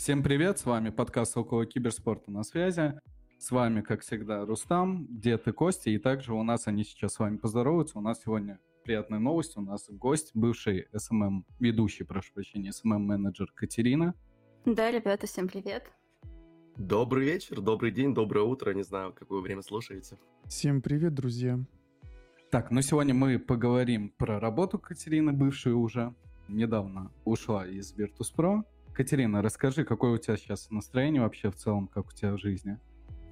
Всем привет, с вами подкаст «Около киберспорта» на связи. С вами, как всегда, Рустам, Дед и Костя. И также у нас они сейчас с вами поздороваются. У нас сегодня приятная новость. У нас гость, бывший SMM, ведущий, прошу прощения, SMM-менеджер Катерина. Да, ребята, всем привет. Добрый вечер, добрый день, доброе утро. Не знаю, какое время слушаете. Всем привет, друзья. Так, ну сегодня мы поговорим про работу Катерины, бывшую уже. Недавно ушла из Virtus.pro. Катерина, расскажи, какое у тебя сейчас настроение вообще в целом, как у тебя в жизни?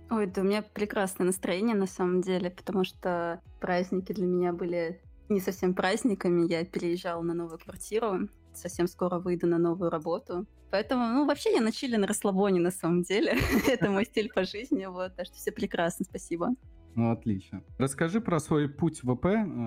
Ой, да у меня прекрасное настроение на самом деле, потому что праздники для меня были не совсем праздниками. Я переезжала на новую квартиру, совсем скоро выйду на новую работу. Поэтому, ну, вообще я на чили, на расслабоне на самом деле. Это мой стиль по жизни, вот, так что все прекрасно, спасибо. Ну, отлично. Расскажи про свой путь в ВП.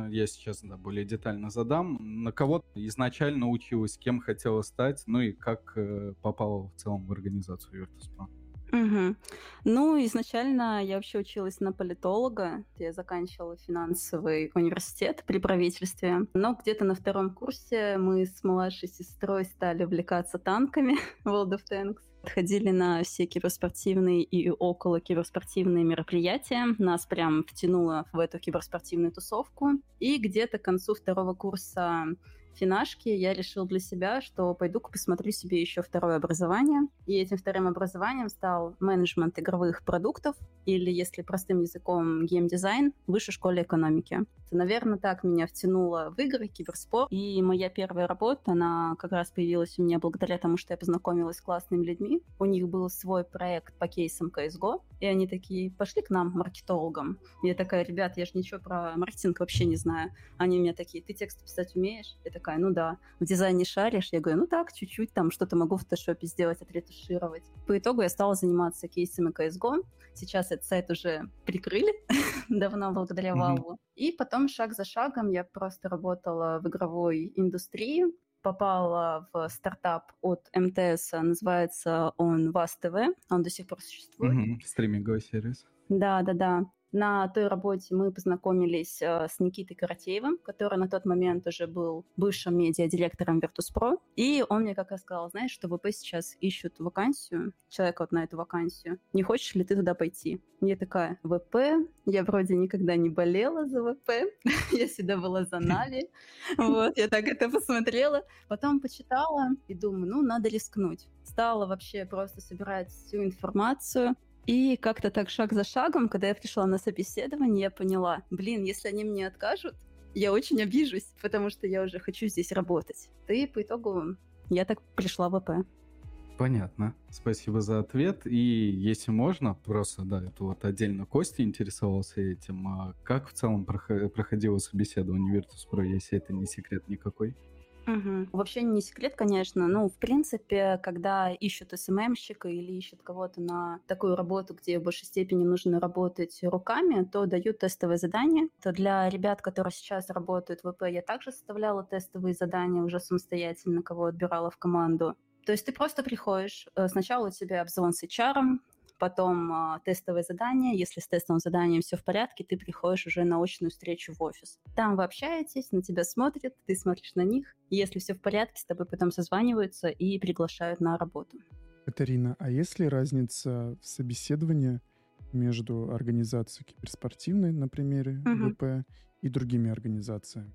Я сейчас да, более детально задам. На кого изначально училась, кем хотела стать, ну и как э, попала в целом в организацию Virtus.pro? Угу. Ну, изначально я вообще училась на политолога. Я заканчивала финансовый университет при правительстве. Но где-то на втором курсе мы с младшей сестрой стали увлекаться танками World of Tanks. Ходили на все киберспортивные и около киберспортивные мероприятия. Нас прям втянуло в эту киберспортивную тусовку. И где-то к концу второго курса финашки я решил для себя, что пойду-ка посмотрю себе еще второе образование. И этим вторым образованием стал менеджмент игровых продуктов, или, если простым языком, геймдизайн в высшей школе экономики. Наверное, так меня втянуло в игры, киберспорт. И моя первая работа, она как раз появилась у меня благодаря тому, что я познакомилась с классными людьми. У них был свой проект по кейсам CSGO, и они такие, пошли к нам, маркетологам. Я такая, ребят, я же ничего про маркетинг вообще не знаю. Они у меня такие, ты текст писать умеешь? Я такая, ну да. В дизайне шаришь? Я говорю, ну так, чуть-чуть, там что-то могу в фотошопе сделать, отретушировать. По итогу я стала заниматься кейсами CSGO. Сейчас этот сайт уже прикрыли давно благодаря Valve. И потом шаг за шагом я просто работала в игровой индустрии, попала в стартап от МТС, называется он ВАС ТВ, он до сих пор существует. Угу, стриминговый сервис. Да, да, да. На той работе мы познакомились э, с Никитой Каратеевым, который на тот момент уже был бывшим медиа-директором Virtus.pro. И он мне как раз сказал, знаешь, что ВП сейчас ищут вакансию, человека вот на эту вакансию. Не хочешь ли ты туда пойти? Я такая, ВП? Я вроде никогда не болела за ВП. я всегда была за Нави. вот, я так это посмотрела. Потом почитала и думаю, ну, надо рискнуть. Стала вообще просто собирать всю информацию, и как-то так шаг за шагом, когда я пришла на собеседование, я поняла, блин, если они мне откажут, я очень обижусь, потому что я уже хочу здесь работать. И по итогу я так пришла в ВП. Понятно. Спасибо за ответ. И если можно, просто, да, это вот отдельно Костя интересовался этим. А как в целом проходило собеседование Virtus.pro, если это не секрет никакой? Угу. Вообще не секрет, конечно. Ну, в принципе, когда ищут СММщика или ищут кого-то на такую работу, где в большей степени нужно работать руками, то дают тестовые задания. То для ребят, которые сейчас работают в ВП, я также составляла тестовые задания уже самостоятельно, кого отбирала в команду. То есть ты просто приходишь, э, сначала у тебя обзвон с HR, потом э, тестовое задание. Если с тестовым заданием все в порядке, ты приходишь уже на очную встречу в офис. Там вы общаетесь, на тебя смотрят, ты смотришь на них. Если все в порядке, с тобой потом созваниваются и приглашают на работу. Катарина, а есть ли разница в собеседовании между организацией киберспортивной, на примере угу. ВП, и другими организациями?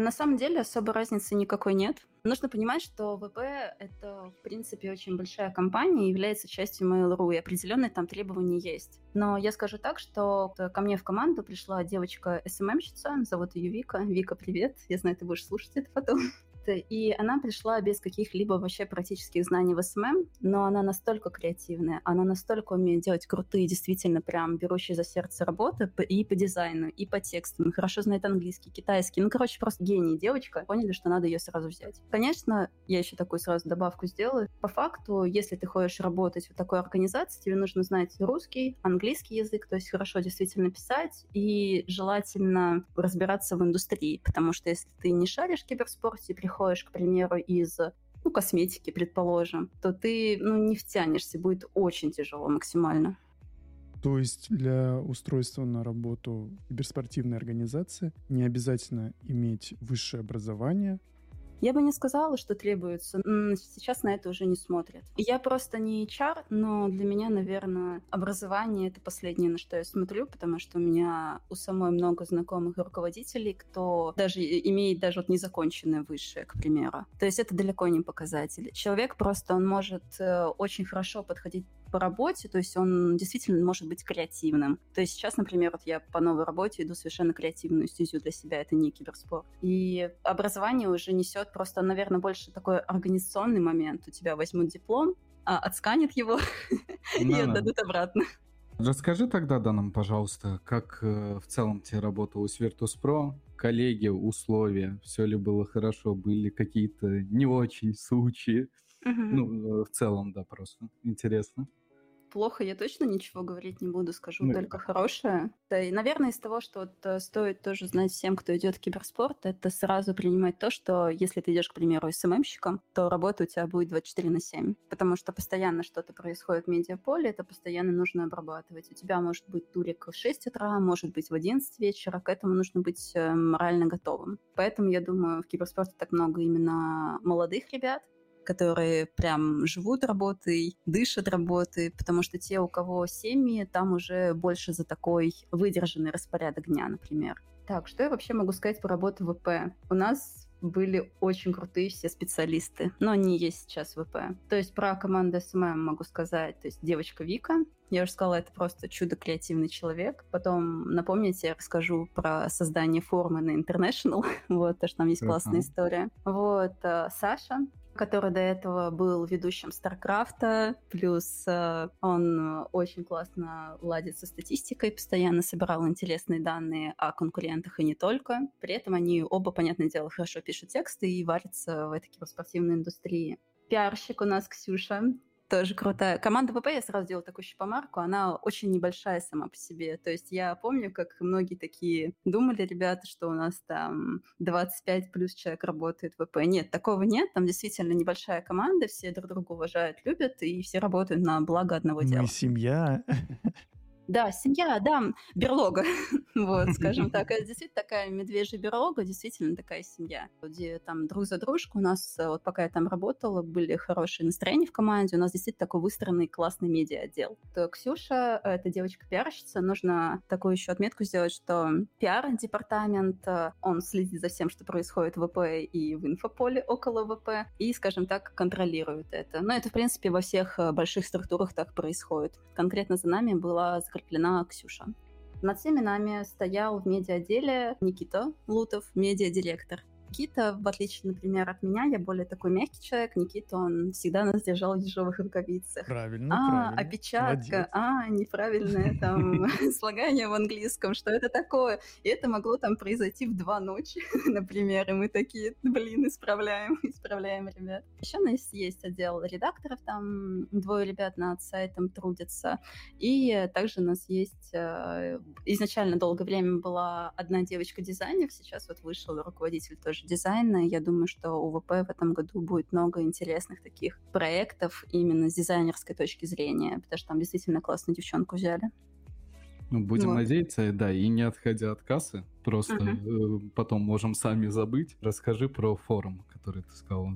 На самом деле особой разницы никакой нет. Нужно понимать, что ВП — это, в принципе, очень большая компания и является частью Mail.ru, и определенные там требования есть. Но я скажу так, что ко мне в команду пришла девочка- SMM щица, зовут ее Вика. Вика, привет. Я знаю, ты будешь слушать это потом и она пришла без каких-либо вообще практических знаний в SMM, но она настолько креативная, она настолько умеет делать крутые, действительно прям берущие за сердце работы и по дизайну, и по текстам, хорошо знает английский, китайский, ну, короче, просто гений девочка, поняли, что надо ее сразу взять. Конечно, я еще такую сразу добавку сделаю. По факту, если ты хочешь работать в такой организации, тебе нужно знать русский, английский язык, то есть хорошо действительно писать и желательно разбираться в индустрии, потому что если ты не шаришь в киберспорте, приходишь, к примеру, из ну, косметики, предположим, то ты ну, не втянешься, будет очень тяжело максимально. То есть для устройства на работу киберспортивной организации не обязательно иметь высшее образование, Я бы не сказала, что требуется. Сейчас на это уже не смотрят. Я просто не HR, но для меня, наверное, образование — это последнее, на что я смотрю, потому что у меня у самой много знакомых руководителей, кто даже имеет даже вот незаконченное высшее, к примеру. То есть это далеко не показатель. Человек просто, он может э, очень хорошо подходить по работе, то есть он действительно может быть креативным. То есть сейчас, например, вот я по новой работе иду совершенно креативную стезю для себя, это не киберспорт. И образование уже несет просто, наверное, больше такой организационный момент. У тебя возьмут диплом, а, отсканят его и отдадут обратно. Расскажи тогда, да, нам, пожалуйста, как э, в целом тебе работалось в Virtus.pro, коллеги, условия, все ли было хорошо, были какие-то не очень случаи? Угу. Ну, э, в целом, да, просто интересно плохо я точно ничего говорить не буду, скажу ну, только хорошее. Да, и, наверное, из того, что вот, э, стоит тоже знать всем, кто идет в киберспорт, это сразу принимать то, что если ты идешь, к примеру, СММщиком, то работа у тебя будет 24 на 7, потому что постоянно что-то происходит в медиаполе, это постоянно нужно обрабатывать. У тебя может быть турик в 6 утра, может быть в 11 вечера, к этому нужно быть э, морально готовым. Поэтому, я думаю, в киберспорте так много именно молодых ребят, которые прям живут работой, дышат работой, потому что те, у кого семьи, там уже больше за такой выдержанный распорядок дня, например. Так, что я вообще могу сказать про работу ВП? У нас были очень крутые все специалисты, но они есть сейчас в ВП. То есть про команду SMM могу сказать, то есть девочка Вика, я уже сказала, это просто чудо-креативный человек. Потом, напомните, я расскажу про создание формы на International, вот, потому что там есть классная uh-huh. история. Вот, э, Саша, который до этого был ведущим Старкрафта, плюс э, он очень классно ладит со статистикой, постоянно собирал интересные данные о конкурентах и не только. При этом они оба, понятное дело, хорошо пишут тексты и варятся в этой киберспортивной индустрии. Пиарщик у нас Ксюша, тоже крутая. Команда ПП, я сразу делала такую помарку, она очень небольшая сама по себе. То есть я помню, как многие такие думали, ребята, что у нас там 25 плюс человек работает в ВП. Нет, такого нет. Там действительно небольшая команда, все друг друга уважают, любят, и все работают на благо одного дела. Мы семья. Да, семья, да, берлога, вот, скажем так. Это действительно такая медвежья берлога, действительно такая семья, где там друг за дружку. У нас, э, вот пока я там работала, были хорошие настроения в команде, у нас действительно такой выстроенный классный медиа-отдел. То Ксюша, это девочка-пиарщица, нужно такую еще отметку сделать, что пиар-департамент, э, он следит за всем, что происходит в ВП и в инфополе около ВП, и, скажем так, контролирует это. Но это, в принципе, во всех э, больших структурах так происходит. Конкретно за нами была Ксюша. Над всеми нами стоял в медиа-отделе Никита Лутов, медиа-директор. Никита, в отличие, например, от меня, я более такой мягкий человек. Никита, он всегда нас держал в ежовых рукавицах. Правильно, а, правильно. опечатка, Молодец. а, неправильное там слагание в английском, что это такое? И это могло там произойти в два ночи, например, и мы такие, блин, исправляем, исправляем, ребят. Еще у нас есть отдел редакторов, там двое ребят над сайтом трудятся, и также у нас есть, э, изначально долгое время была одна девочка-дизайнер, сейчас вот вышел руководитель тоже тоже дизайна. Я думаю, что у ВП в этом году будет много интересных таких проектов именно с дизайнерской точки зрения, потому что там действительно классную девчонку взяли. Ну, будем вот. надеяться, да, и не отходя от кассы, просто uh-huh. э, потом можем сами забыть. Расскажи про форум, который ты сказал,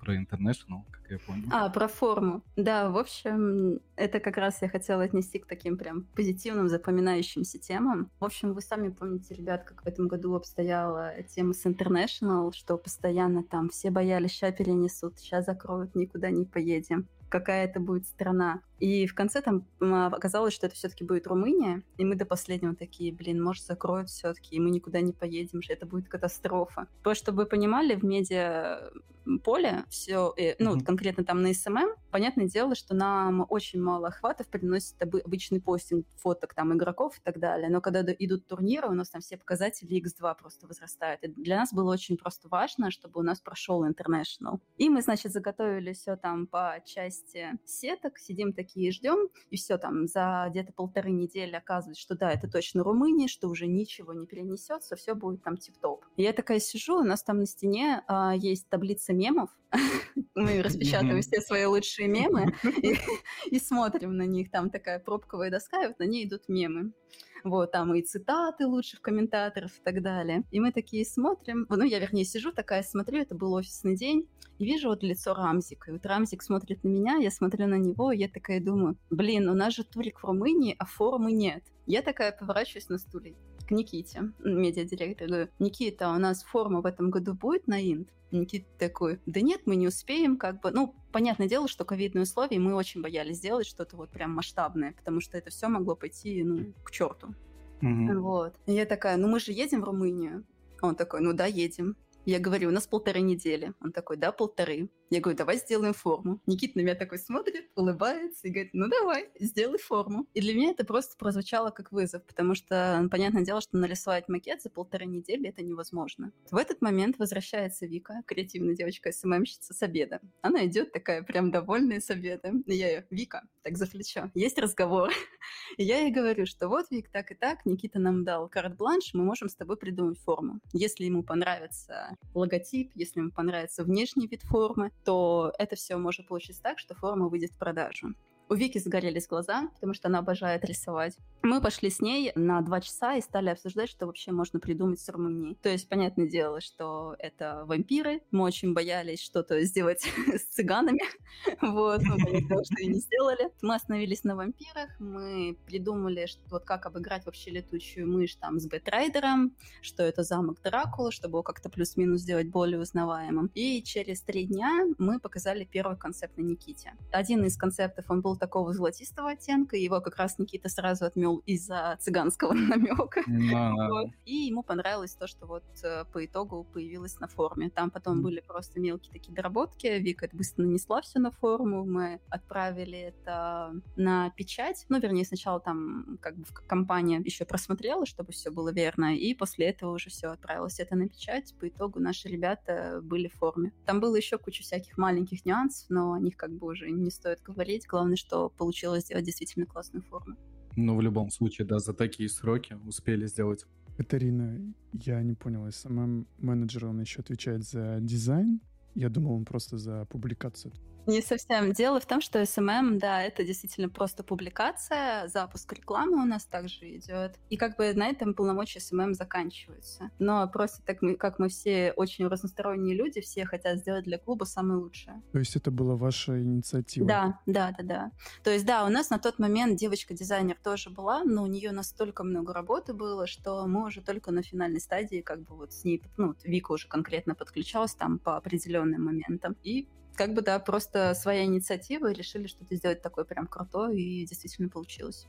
про International, как я понял. А, про форму. Да, в общем, это как раз я хотела отнести к таким прям позитивным, запоминающимся темам. В общем, вы сами помните, ребят, как в этом году обстояла тема с International, что постоянно там все боялись, сейчас перенесут, сейчас закроют, никуда не поедем какая это будет страна. И в конце там оказалось, что это все-таки будет Румыния, и мы до последнего такие, блин, может, закроют все-таки, и мы никуда не поедем же, это будет катастрофа. Просто чтобы вы понимали, в медиа поле все, э, ну, mm-hmm. конкретно там на SMM, понятное дело, что нам очень мало охватов приносит обычный постинг фоток там игроков и так далее, но когда идут турниры, у нас там все показатели X2 просто возрастают. И для нас было очень просто важно, чтобы у нас прошел International. И мы, значит, заготовили все там по части сеток, сидим такие ждем, и все там за где-то полторы недели оказывается, что да, это точно Румыния, что уже ничего не перенесется, все будет там тип-топ. Я такая сижу, у нас там на стене а, есть таблица масса мемов. Мы распечатываем все свои лучшие мемы и смотрим на них. Там такая пробковая доска, и вот на ней идут мемы. Вот, там и цитаты лучших комментаторов и так далее. И мы такие смотрим, ну, я, вернее, сижу такая, смотрю, это был офисный день, и вижу вот лицо Рамзика. И вот Рамзик смотрит на меня, я смотрю на него, и я такая думаю, блин, у нас же турик в Румынии, а форума нет. Я такая поворачиваюсь на стуле Никите, медиадиректору, говорю, Никита, у нас форма в этом году будет на Инд? Никита такой, да нет, мы не успеем, как бы, ну, понятное дело, что ковидные условия, мы очень боялись сделать что-то вот прям масштабное, потому что это все могло пойти, ну, к черту. Mm-hmm. Вот. И я такая, ну мы же едем в Румынию. Он такой, ну да, едем. Я говорю, у нас полторы недели. Он такой, да, полторы. Я говорю, давай сделаем форму. Никита на меня такой смотрит, улыбается и говорит, ну давай, сделай форму. И для меня это просто прозвучало как вызов, потому что, понятное дело, что нарисовать макет за полторы недели это невозможно. В этот момент возвращается Вика, креативная девочка, СММщица с обеда. Она идет такая прям довольная с обеда. Я ее, Вика, так за плечо, есть разговор. И я ей говорю, что вот, Вик, так и так, Никита нам дал карт-бланш, мы можем с тобой придумать форму. Если ему понравится логотип, если ему понравится внешний вид формы, то это все может получиться так, что форма выйдет в продажу. У Вики загорелись глаза, потому что она обожает рисовать. Мы пошли с ней на два часа и стали обсуждать, что вообще можно придумать с Румынией. То есть, понятное дело, что это вампиры. Мы очень боялись что-то сделать с цыганами. Вот, мы понятно, что и не сделали. Мы остановились на вампирах, мы придумали, что вот как обыграть вообще летучую мышь там с Batrider ом, что это замок Дракула, чтобы его как-то плюс-минус сделать более узнаваемым. И через три дня мы показали первый концепт на Никите. Один из концептов, он был такого золотистого оттенка, его как раз Никита сразу отмел из-за цыганского намека. Вот. И ему понравилось то, что вот э, по итогу появилось на форме. Там потом были просто мелкие такие доработки. Вика это быстро нанесла все на форму. Мы отправили это на печать. Ну, вернее, сначала там как бы компания еще просмотрела, чтобы все было верно, и после этого уже все отправилось это на печать. По итогу наши ребята были в форме. Там было еще куча всяких маленьких нюансов, но о них как бы уже не стоит говорить. Главное, что получилось сделать действительно классную форму. Ну, в любом случае, да, за такие сроки успели сделать. Катарина, я не понял, СММ-менеджер, он еще отвечает за дизайн? Я думал, он просто за публикацию. Не совсем. Дело в том, что SMM, да, это действительно просто публикация, запуск рекламы у нас также идет. И как бы на этом полномочия SMM заканчиваются. Но просто так, мы, как мы все очень разносторонние люди, все хотят сделать для клуба самое лучшее. То есть это была ваша инициатива? Да, да, да, да. То есть да, у нас на тот момент девочка-дизайнер тоже была, но у нее настолько много работы было, что мы уже только на финальной стадии как бы вот с ней, ну, Вика уже конкретно подключалась там по определенным моментам. И как бы, да, просто своя инициатива и решили что-то сделать такое прям крутое, и действительно получилось.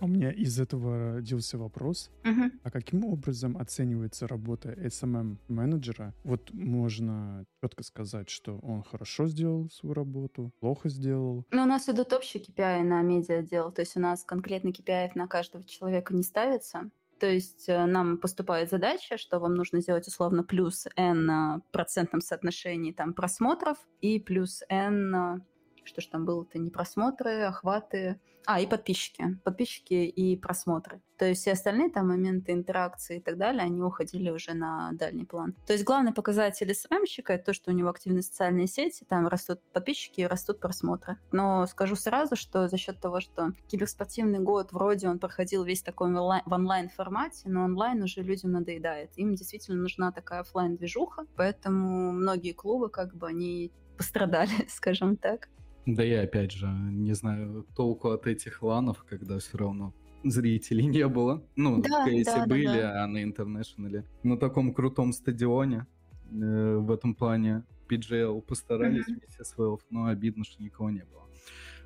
У меня из этого родился вопрос. Угу. А каким образом оценивается работа SMM-менеджера? Вот можно четко сказать, что он хорошо сделал свою работу, плохо сделал. Ну, у нас идут общие KPI на медиа-отдел, то есть у нас конкретно KPI на каждого человека не ставится. То есть э, нам поступает задача, что вам нужно сделать условно плюс n э, процентном соотношении там просмотров и плюс n, э, что ж там было-то, не просмотры, охваты, а, и подписчики. Подписчики и просмотры. То есть все остальные там моменты интеракции и так далее, они уходили уже на дальний план. То есть главный показатель СММщика это то, что у него активны социальные сети, там растут подписчики и растут просмотры. Но скажу сразу, что за счет того, что киберспортивный год вроде он проходил весь такой в онлайн формате, но онлайн уже людям надоедает. Им действительно нужна такая офлайн движуха поэтому многие клубы как бы они пострадали, скажем так. Да я опять же не знаю толку от этих LAN-ов, когда все равно зрителей не было. Ну, да, если да, были, да, да. а на International-е. На таком крутом стадионе э, в этом плане PGL постарались mm-hmm. вместе с Valve, но обидно, что никого не было.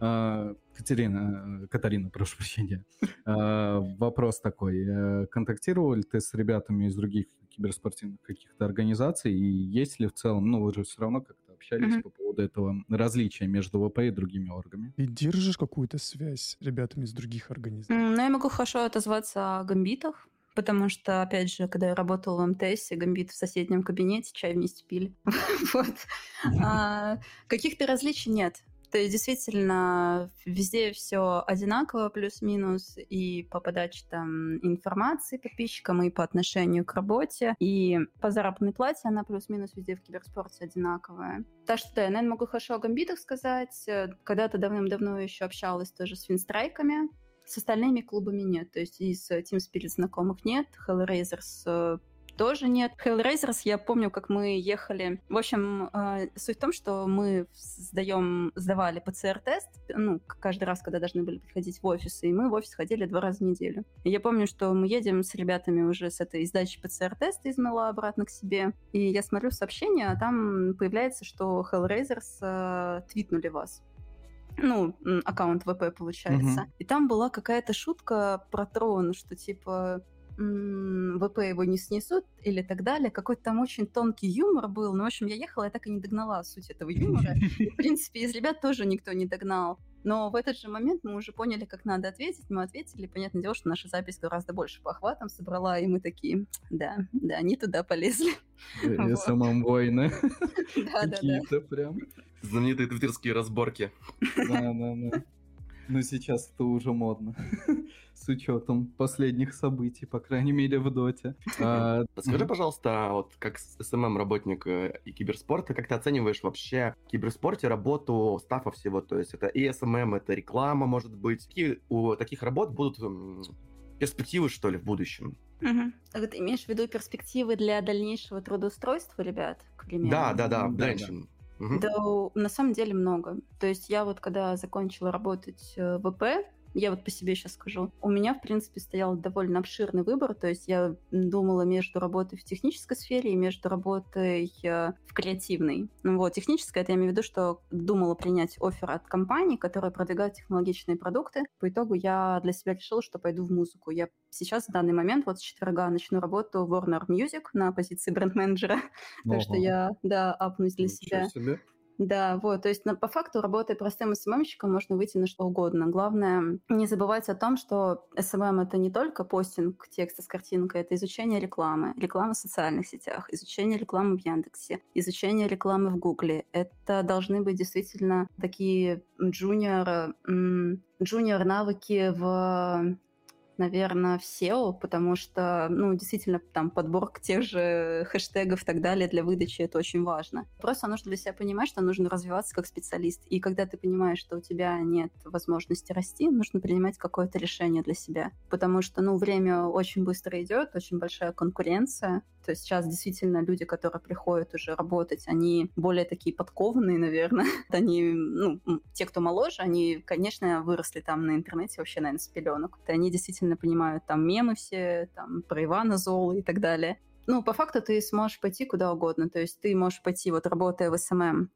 А, Катерина, Катарина, прошу прощения. А, вопрос такой. Э, контактировал ли ты с ребятами из других киберспортивных каких-то организаций? И есть ли в целом, ну, вы же все равно как-то общались mm-hmm. по поводу этого различия между ВП и другими оргами. И держишь какую-то связь с ребятами из других организаций? Mm, ну, я могу хорошо отозваться о гамбитах, потому что, опять же, когда я работала в МТС, гамбит в соседнем кабинете, чай вместе пили. Вот. А, каких-то различий нет. То есть действительно везде все одинаково, плюс-минус, и по подаче там информации подписчикам, и по отношению к работе, и по заработной плате она плюс-минус везде в киберспорте одинаковая. Так что я, наверное, могу хорошо о гамбитах сказать. Когда-то давным-давно еще общалась тоже с финстрайками, с остальными клубами нет. То есть из Team Spirit знакомых нет, Hellraisers э, тоже нет. Hellraisers, я помню, как мы ехали. В общем, э, суть в том, что мы сдаем, сдавали ПЦР-тест, ну, каждый раз, когда должны были приходить в офис, и мы в офис ходили два раза в неделю. И я помню, что мы едем с ребятами уже с этой сдачи ПЦР-теста из Мэла обратно к себе, и я смотрю сообщение, а там появляется, что Hellraisers э, твитнули вас ну, аккаунт ВП получается. Угу. И там была какая-то шутка про трон, что типа ВП его не снесут или так далее. Какой-то там очень тонкий юмор был. Ну, в общем, я ехала, я так и не догнала суть этого юмора. И, в принципе, из ребят тоже никто не догнал. Но в этот же момент мы уже поняли, как надо ответить. Мы ответили. Понятное дело, что наша запись гораздо больше по охватам собрала, и мы такие, да, да, они туда полезли. И самом войны. Да, да, да. прям. Знаменитые твиттерские разборки. Да, да, да. Но сейчас это уже модно. С учетом последних событий, по крайней мере, в доте. А, Скажи, пожалуйста, вот как СММ-работник э, и киберспорта, как ты оцениваешь вообще в киберспорте работу стафа всего? То есть это и СММ, это реклама, может быть. Какие у таких работ будут перспективы, что ли, в будущем? Угу. А ты имеешь в виду перспективы для дальнейшего трудоустройства, ребят, к примеру? Да, да, да, да. Да. Да, на самом деле много. То есть я вот когда закончила работать э, в ВП, я вот по себе сейчас скажу. У меня, в принципе, стоял довольно обширный выбор. То есть я думала между работой в технической сфере и между работой э, в креативной. Ну вот, техническая, это я имею в виду, что думала принять офер от компании, которая продвигает технологичные продукты. По итогу я для себя решила, что пойду в музыку. Я сейчас в данный момент, вот с четверга начну работу в Warner Music на позиции бренд-менеджера. Так что я, да, апнусь для себя. Да, вот, то есть на, по факту, работая простым СММщиком, можно выйти на что угодно. Главное, не забывать о том, что СММ — это не только постинг текста с картинкой, это изучение рекламы, реклама в социальных сетях, изучение рекламы в Яндексе, изучение рекламы в Гугле. Это должны быть действительно такие junior, junior навыки в наверное, в SEO, потому что, ну, действительно, там подборка тех же хэштегов и так далее для выдачи это очень важно. Просто нужно для себя понимать, что нужно развиваться как специалист. И когда ты понимаешь, что у тебя нет возможности расти, нужно принимать какое-то решение для себя. Потому что, ну, время очень быстро идет, очень большая конкуренция. То есть сейчас действительно люди, которые приходят уже работать, они более такие подкованные, наверное. Они, ну, те, кто моложе, они, конечно, выросли там на интернете вообще, наверное, с пеленок. Они действительно понимают там мемы все, там про Ивана Зола и так далее. Ну, по факту ты сможешь пойти куда угодно. То есть ты можешь пойти, вот работая в СММ,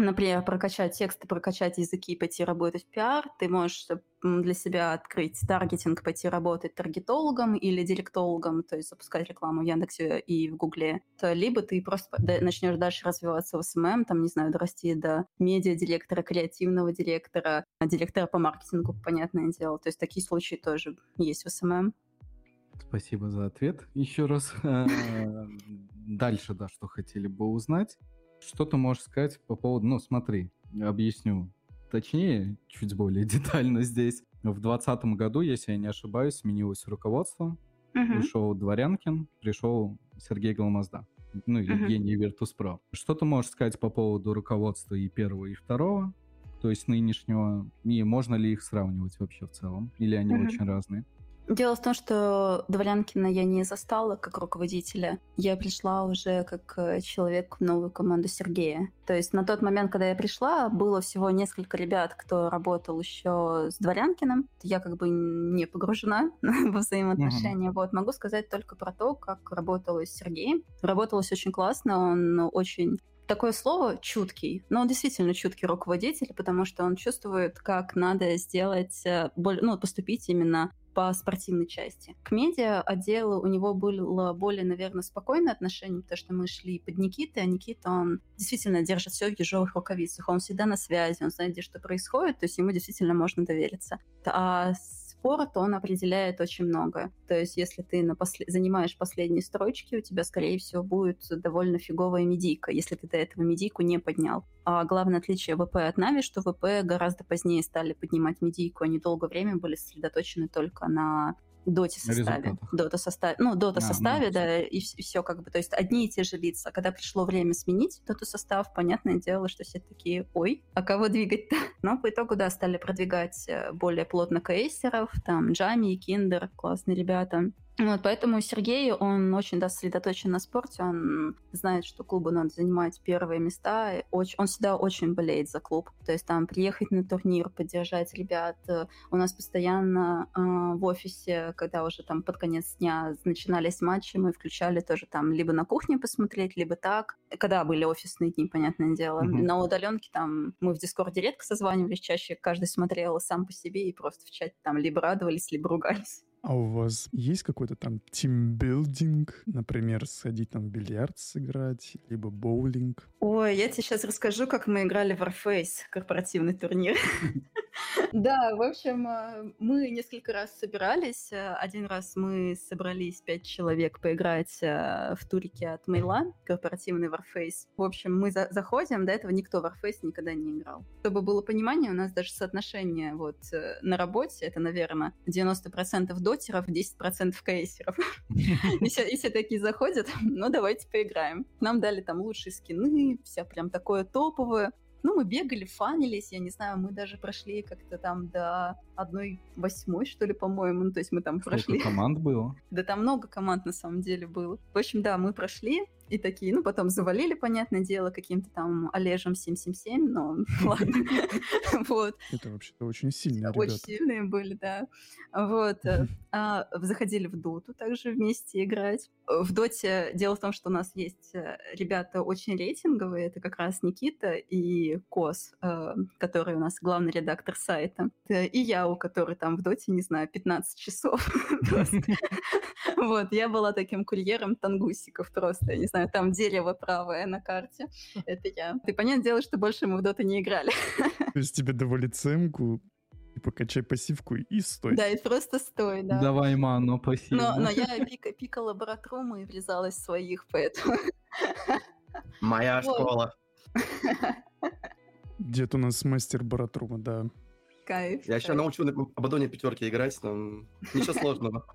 например, прокачать тексты, прокачать языки, пойти работать в пиар, ты можешь для себя открыть таргетинг, пойти работать таргетологом или директологом, то есть запускать рекламу в Яндексе и в Гугле, то либо ты просто начнешь дальше развиваться в СММ, там, не знаю, дорасти до медиа-директора, креативного директора, директора по маркетингу, понятное дело. То есть такие случаи тоже есть в СММ. Спасибо за ответ. Еще раз. Э, дальше, да, что хотели бы узнать. Что ты можешь сказать по поводу... Ну, смотри, объясню точнее, чуть более детально здесь. В 2020 году, если я не ошибаюсь, сменилось руководство. Uh-huh. Пришел Дворянкин, пришел Сергей Голмазда. Ну, Евгений uh-huh. Что ты можешь сказать по поводу руководства и первого, и второго? То есть нынешнего. И можно ли их сравнивать вообще в целом? Или они uh-huh. очень разные? Дело в том, что Дворянкина я не застала как руководителя. Я пришла уже как э, человек в новую команду Сергея. То есть на тот момент, когда я пришла, было всего несколько ребят, кто работал еще с Дворянкиным. Я как бы не погружена во взаимоотношения. Mm-hmm. Вот могу сказать только про то, как работала с Сергеем. Работалось очень классно, он очень такое слово чуткий, но он действительно чуткий руководитель, потому что он чувствует, как надо сделать, э, ну, поступить именно по спортивной части. К медиа отделу у него было более, наверное, спокойное отношение, потому что мы шли под Никитой, а Никита, он действительно держит все в ежовых рукавицах, он всегда на связи, он знает, где что происходит, то есть ему действительно можно довериться. А с спорт, он определяет очень много. То есть если ты на после... занимаешь последние строчки, у тебя, скорее всего, будет довольно фиговая медийка, если ты до этого медийку не поднял. А главное отличие ВП от Нави, что ВП гораздо позднее стали поднимать медийку, они долгое время были сосредоточены только на доте составе. Дота составе. Ну, дота а, составе, ну, да, и, и все как бы. То есть одни и те же лица. Когда пришло время сменить доту состав, понятное дело, что все такие, ой, а кого двигать-то? Но по итогу, да, стали продвигать э, более плотно кейсеров, там, Джами и Киндер, классные ребята. Вот, поэтому Сергей, он очень да, сосредоточен на спорте, он знает, что клубу надо занимать первые места, очень, он всегда очень болеет за клуб. То есть там приехать на турнир, поддержать ребят. У нас постоянно э, в офисе, когда уже там под конец дня начинались матчи, мы включали тоже там либо на кухне посмотреть, либо так. Когда были офисные дни, понятное дело. Mm-hmm. На удаленке там мы в Дискорде редко созванивались, чаще каждый смотрел сам по себе и просто в чате там либо радовались, либо ругались. А у вас есть какой-то там team building, например, сходить там в бильярд сыграть, либо боулинг? Ой, я тебе сейчас расскажу, как мы играли в Warface, корпоративный турнир. Да, в общем, э, мы несколько раз собирались. Э, один раз мы собрались пять человек поиграть э, в турике от Мейла, корпоративный Warface. В общем, мы заходим, до этого никто Warface никогда не играл. Чтобы было понимание, у нас даже соотношение вот на работе, это, наверное, 90% дотеров, 10% кейсеров. И все такие заходят, ну давайте поиграем. Нам дали там лучшие скины, вся прям такое топовое. Ну, мы бегали, фанились, я не знаю, мы даже прошли как-то там до одной восьмой, что ли, по-моему. Ну, то есть мы там Сколько прошли. команд было? Да там много команд на самом деле было. В общем, да, мы прошли, и такие, ну, потом завалили, понятное дело, каким-то там Олежем 777, но ладно. Вот. Это вообще-то очень сильные ребята. Очень сильные были, да. Вот. Э, а, заходили в доту также вместе играть. В доте дело в том, что у нас есть э, ребята очень рейтинговые, это как раз Никита и Кос, э, который у нас главный редактор сайта, и я, у которой там в доте, не знаю, 15 часов Вот, я была таким курьером тангусиков просто, я не знаю, там дерево правое на карте. Это я. Ты, понятное дело, что больше мы в доту не играли. То есть тебе давали цемку, и покачай пассивку и стой. Да, и просто стой, да. Давай ману пассивку. Но, но я пика, пикала баратруму и врезалась в своих, поэтому... Моя школа. Где-то у нас мастер баратрума, да. Кайф. Я еще научу на Абадоне пятерки играть, там ничего сложного.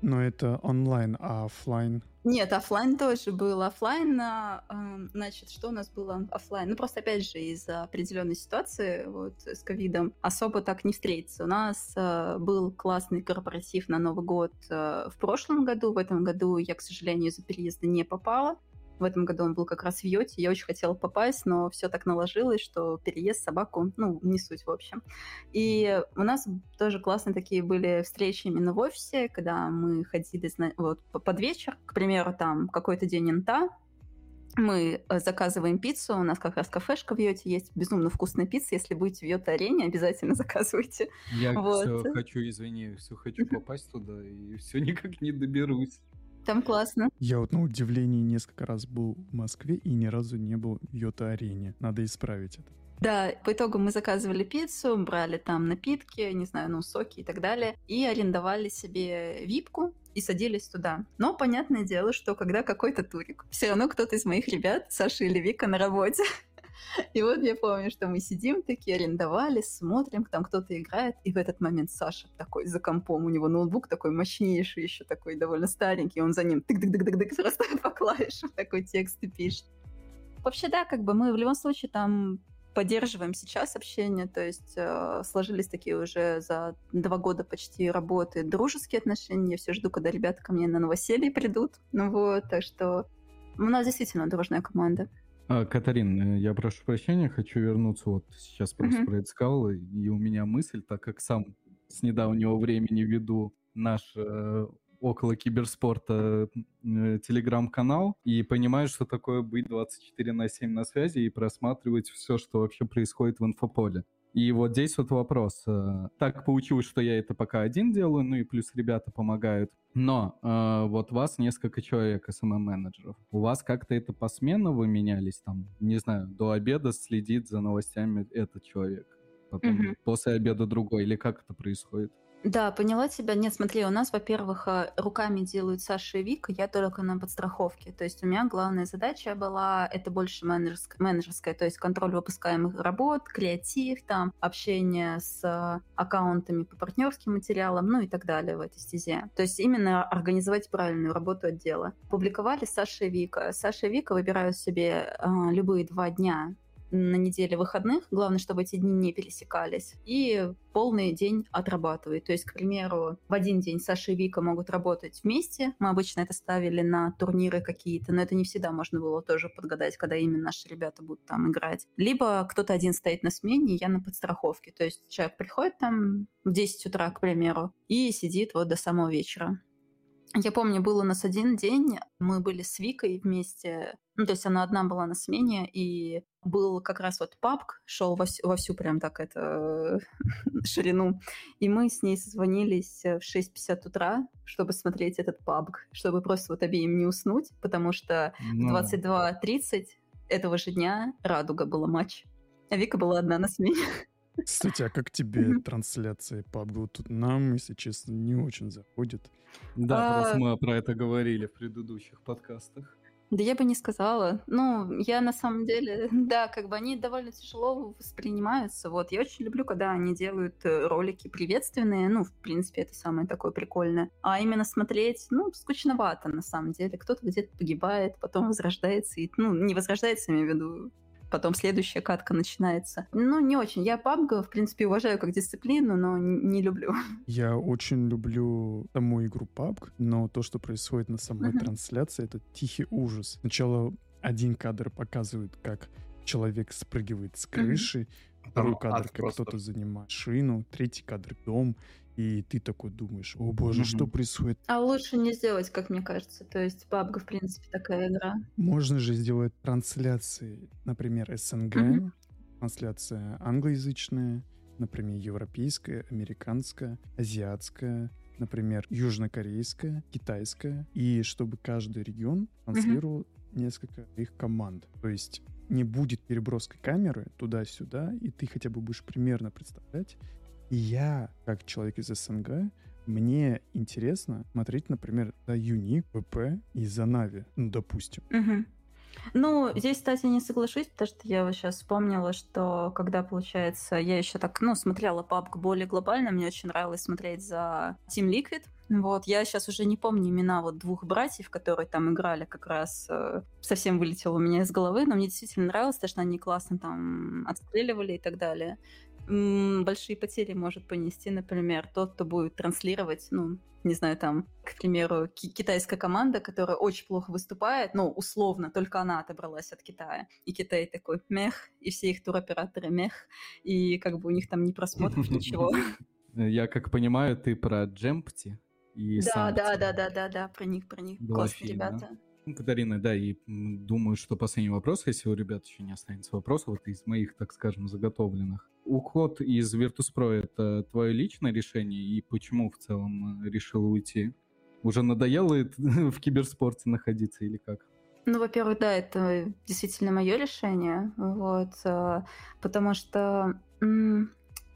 Но это онлайн, а офлайн? Нет, офлайн тоже был. Офлайн, э, значит, что у нас было офлайн? Ну, просто, опять же, из-за определенной ситуации вот, с ковидом особо так не встретиться. У нас э, был классный корпоратив на Новый год в прошлом году. В этом году я, к сожалению, из-за переезда не попала. В этом году он был как раз в Йоте. Я очень хотела попасть, но все так наложилось, что переезд собаку, ну, не суть, в общем. И у нас тоже классные такие были встречи именно в офисе, когда мы ходили вот, под вечер, к примеру, там какой-то день инта, мы э, заказываем пиццу, у нас как раз кафешка в Йоте есть, безумно вкусная пицца, если будете в Йота-арене, обязательно заказывайте. Я вот. все хочу, извини, все хочу попасть туда, и все никак не доберусь. Там классно. Я вот на удивление несколько раз был в Москве и ни разу не был в Йота-арене. Надо исправить это. Да, по итогу мы заказывали пиццу, брали там напитки, не знаю, ну, соки и так далее, и арендовали себе випку и садились туда. Но понятное дело, что когда какой-то турик, все равно кто-то из моих ребят, Саша или Вика, на работе, И вот я помню, что мы сидим такие, арендовали, смотрим, там кто-то играет, и в этот момент Саша такой за компом, у него ноутбук такой мощнейший, еще такой довольно старенький, он за ним тык-тык-тык-тык просто по клавишам такой текст пишет. Вообще, да, как бы мы в любом случае там поддерживаем сейчас общение, то есть э, сложились такие уже за два года почти работы дружеские отношения. Я все жду, когда ребята ко мне на новоселье придут. Ну вот, так что у нас действительно дружная команда. А, Катарин, э, я прошу прощения, хочу вернуться. Вот сейчас просто про это сказал, и у меня мысль, так как сам с недавнего времени веду наш э, около киберспорта э, телеграм-канал и понимаю, что такое быть 24 на 7 на связи и просматривать все, что вообще происходит в инфополе. И вот здесь вот вопрос. Э, так получилось, что я это пока один делаю, ну и плюс ребята помогают. Но э, вот вас несколько человек, СММ-менеджеров. У вас как-то это посменно вы менялись? Там, не знаю, до обеда следит за новостями этот человек. Потом mm-hmm. после обеда другой. Или как это происходит? Да, поняла тебя. Нет, смотри, у нас, во-первых, э, руками делают Саша и Вика, я только на подстраховке. То есть у меня главная задача была, это больше менеджерская, менеджерская то есть контроль выпускаемых работ, креатив, там, общение с э, аккаунтами по партнерским материалам, ну и так далее в этой стезе. То есть именно организовать правильную работу отдела. Публиковали Саша и Вика. Саша и Вика выбирают себе э, любые два дня на неделе выходных, главное, чтобы эти дни не пересекались, и полный день отрабатывает. То есть, к примеру, в один день Саша и Вика могут работать вместе. Мы обычно это ставили на турниры какие-то, но это не всегда можно было тоже подгадать, когда именно наши ребята будут там играть. Либо кто-то один стоит на смене, я на подстраховке. То есть человек приходит там в 10 утра, к примеру, и сидит вот до самого вечера. Я помню, был у нас один день, мы были с Викой вместе, ну, то есть она одна была на смене, и был как раз вот папк, шел во всю, прям так это ширину, и мы с ней созвонились в 6.50 утра, чтобы смотреть этот пабг, чтобы просто вот обеим не уснуть, потому что ну... в 22.30 этого же дня «Радуга» была матч, а Вика была одна на смене. Кстати, а как тебе трансляции PUBG? Тут нам, если честно, не очень заходит. Да, просто а мы про это говорили в предыдущих подкастах. Да я бы не сказала. Ну, я на самом деле, да, как бы они довольно тяжело воспринимаются. Вот, я очень люблю, когда они делают э, ролики приветственные. Ну, в принципе, это самое такое прикольное. А именно смотреть, ну, скучновато на самом деле. Кто-то где-то погибает, потом возрождается. И, ну, не возрождается, я имею в виду, потом следующая катка начинается. Ну, не очень. Я PUBG, в принципе, уважаю как дисциплину, но не люблю. Я очень люблю саму игру PUBG, но то, что происходит на самой uh-huh. трансляции, это тихий ужас. Сначала один кадр показывает, как человек спрыгивает с крыши, uh-huh. второй кадр, как кто-то занимает шину, третий кадр дом, и ты такой думаешь, о боже, mm-hmm. что происходит? А лучше не сделать, как мне кажется. То есть PUBG, в принципе, такая игра. Можно же сделать трансляции, например, СНГ, mm-hmm. трансляция англоязычная, например, европейская, американская, азиатская, например, южнокорейская, китайская, и чтобы каждый регион транслировал mm-hmm. несколько их команд. То есть не будет переброска камеры туда-сюда, и ты хотя бы будешь примерно представлять, я, как человек из СНГ, мне интересно смотреть, например, за Юник, ВП и за Нави, ну, допустим. Угу. Ну, здесь, кстати, не соглашусь, потому что я вот сейчас вспомнила, что когда, получается, я еще так, ну, смотрела папку более глобально, мне очень нравилось смотреть за Team Liquid, вот, я сейчас уже не помню имена вот двух братьев, которые там играли как раз, э, совсем вылетело у меня из головы, но мне действительно нравилось, потому что они классно там отстреливали и так далее большие потери может понести, например, тот, кто будет транслировать, ну, не знаю, там, к примеру, китайская команда, которая очень плохо выступает, ну, условно, только она отобралась от Китая. И Китай такой мех, и все их туроператоры мех, и как бы у них там не просмотров, ничего. Я как понимаю, ты про Джемпти и Да, да, да, да, да, да, про них, про них. Классные ребята. Катарина, да, и думаю, что последний вопрос, если у ребят еще не останется вопросов, вот из моих, так скажем, заготовленных. Уход из Virtus.pro — это твое личное решение, и почему в целом э, решил уйти? Уже надоело в киберспорте находиться или как? Ну, во-первых, да, это действительно мое решение, вот, э, потому что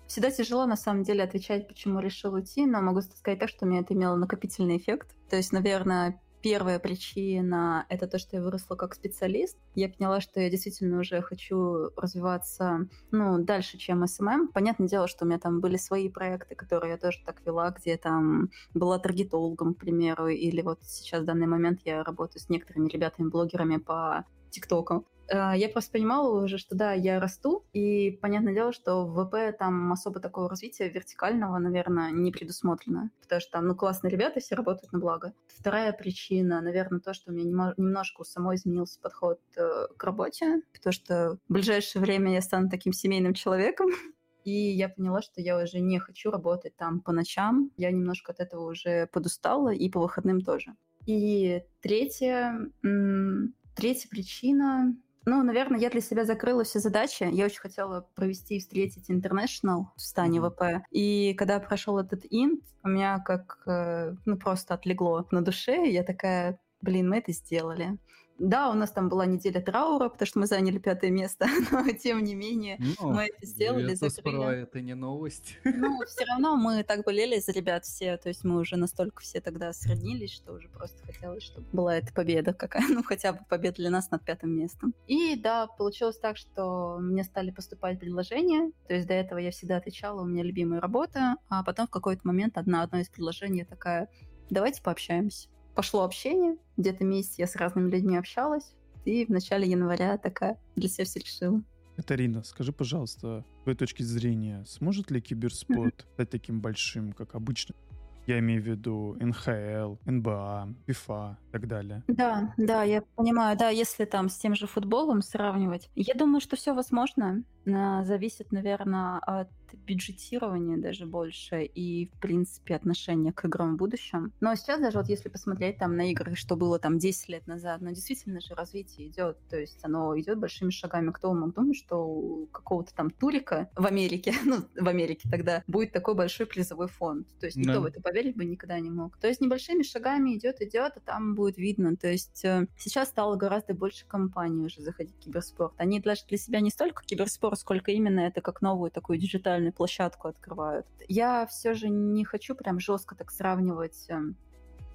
всегда тяжело, на самом деле, отвечать, почему решил уйти, но могу сказать так, что у меня это имело накопительный эффект. То есть, наверное, Первая причина — это то, что я выросла как специалист. Я поняла, что я действительно уже хочу развиваться ну, дальше, чем СММ. Понятное дело, что у меня там были свои проекты, которые я тоже так вела, где там была таргетологом, к примеру, или вот сейчас в данный момент я работаю с некоторыми ребятами-блогерами по ТикТоку. А, я просто понимала уже, что да, я расту, и понятное дело, что в ВП там особо такого развития вертикального, наверное, не предусмотрено, потому что там, ну, классные ребята, все работают на благо. Вторая причина, наверное, то, что у меня немножко у самой изменился подход э, к работе, потому что в ближайшее время я стану таким семейным человеком, и я поняла, что я уже не хочу работать там по ночам. Я немножко от этого уже подустала, и по выходным тоже. И третья, третья причина ну, наверное, я для себя закрыла все задачи. Я очень хотела провести и встретить International в стане. ВП. И когда прошел этот инт, у меня как, э, ну, просто отлегло на душе. Я такая, блин, мы это сделали. Да, у нас там была неделя траура, потому что мы заняли пятое место, но тем не менее ну, мы это сделали, это закрыли. это не новость. Ну, все равно мы так болели за ребят все, то есть мы уже настолько все тогда сроднились, что уже просто хотелось, чтобы была эта победа какая, ну хотя бы победа для нас над пятым местом. И да, получилось так, что мне стали поступать предложения, то есть до этого я всегда отвечала, у меня любимая работа, а потом в какой-то момент одна, одно из предложений такая, давайте пообщаемся. Пошло общение, где-то месяц я с разными людьми общалась, и в начале января такая для себя все решила. Катарина, скажи, пожалуйста, с твоей точки зрения, сможет ли киберспорт стать таким большим, как обычно я имею в виду НХЛ, НБА, ФИФА и так далее. Да, да, я понимаю, да, если там с тем же футболом сравнивать. Я думаю, что все возможно. Зависит, наверное, от бюджетирования даже больше и, в принципе, отношения к играм в будущем. Но сейчас даже вот если посмотреть там на игры, что было там 10 лет назад, ну, действительно же развитие идет, то есть оно идет большими шагами. Кто мог думать, что у какого-то там турика в Америке, ну, в Америке тогда будет такой большой призовой фонд. То есть никто да. в это поверить бы никогда не мог. То есть небольшими шагами идет, идет, а там будет видно. То есть э, сейчас стало гораздо больше компаний уже заходить в киберспорт. Они даже для себя не столько киберспорт, сколько именно это как новую такую диджитальную площадку открывают. Я все же не хочу прям жестко так сравнивать эм,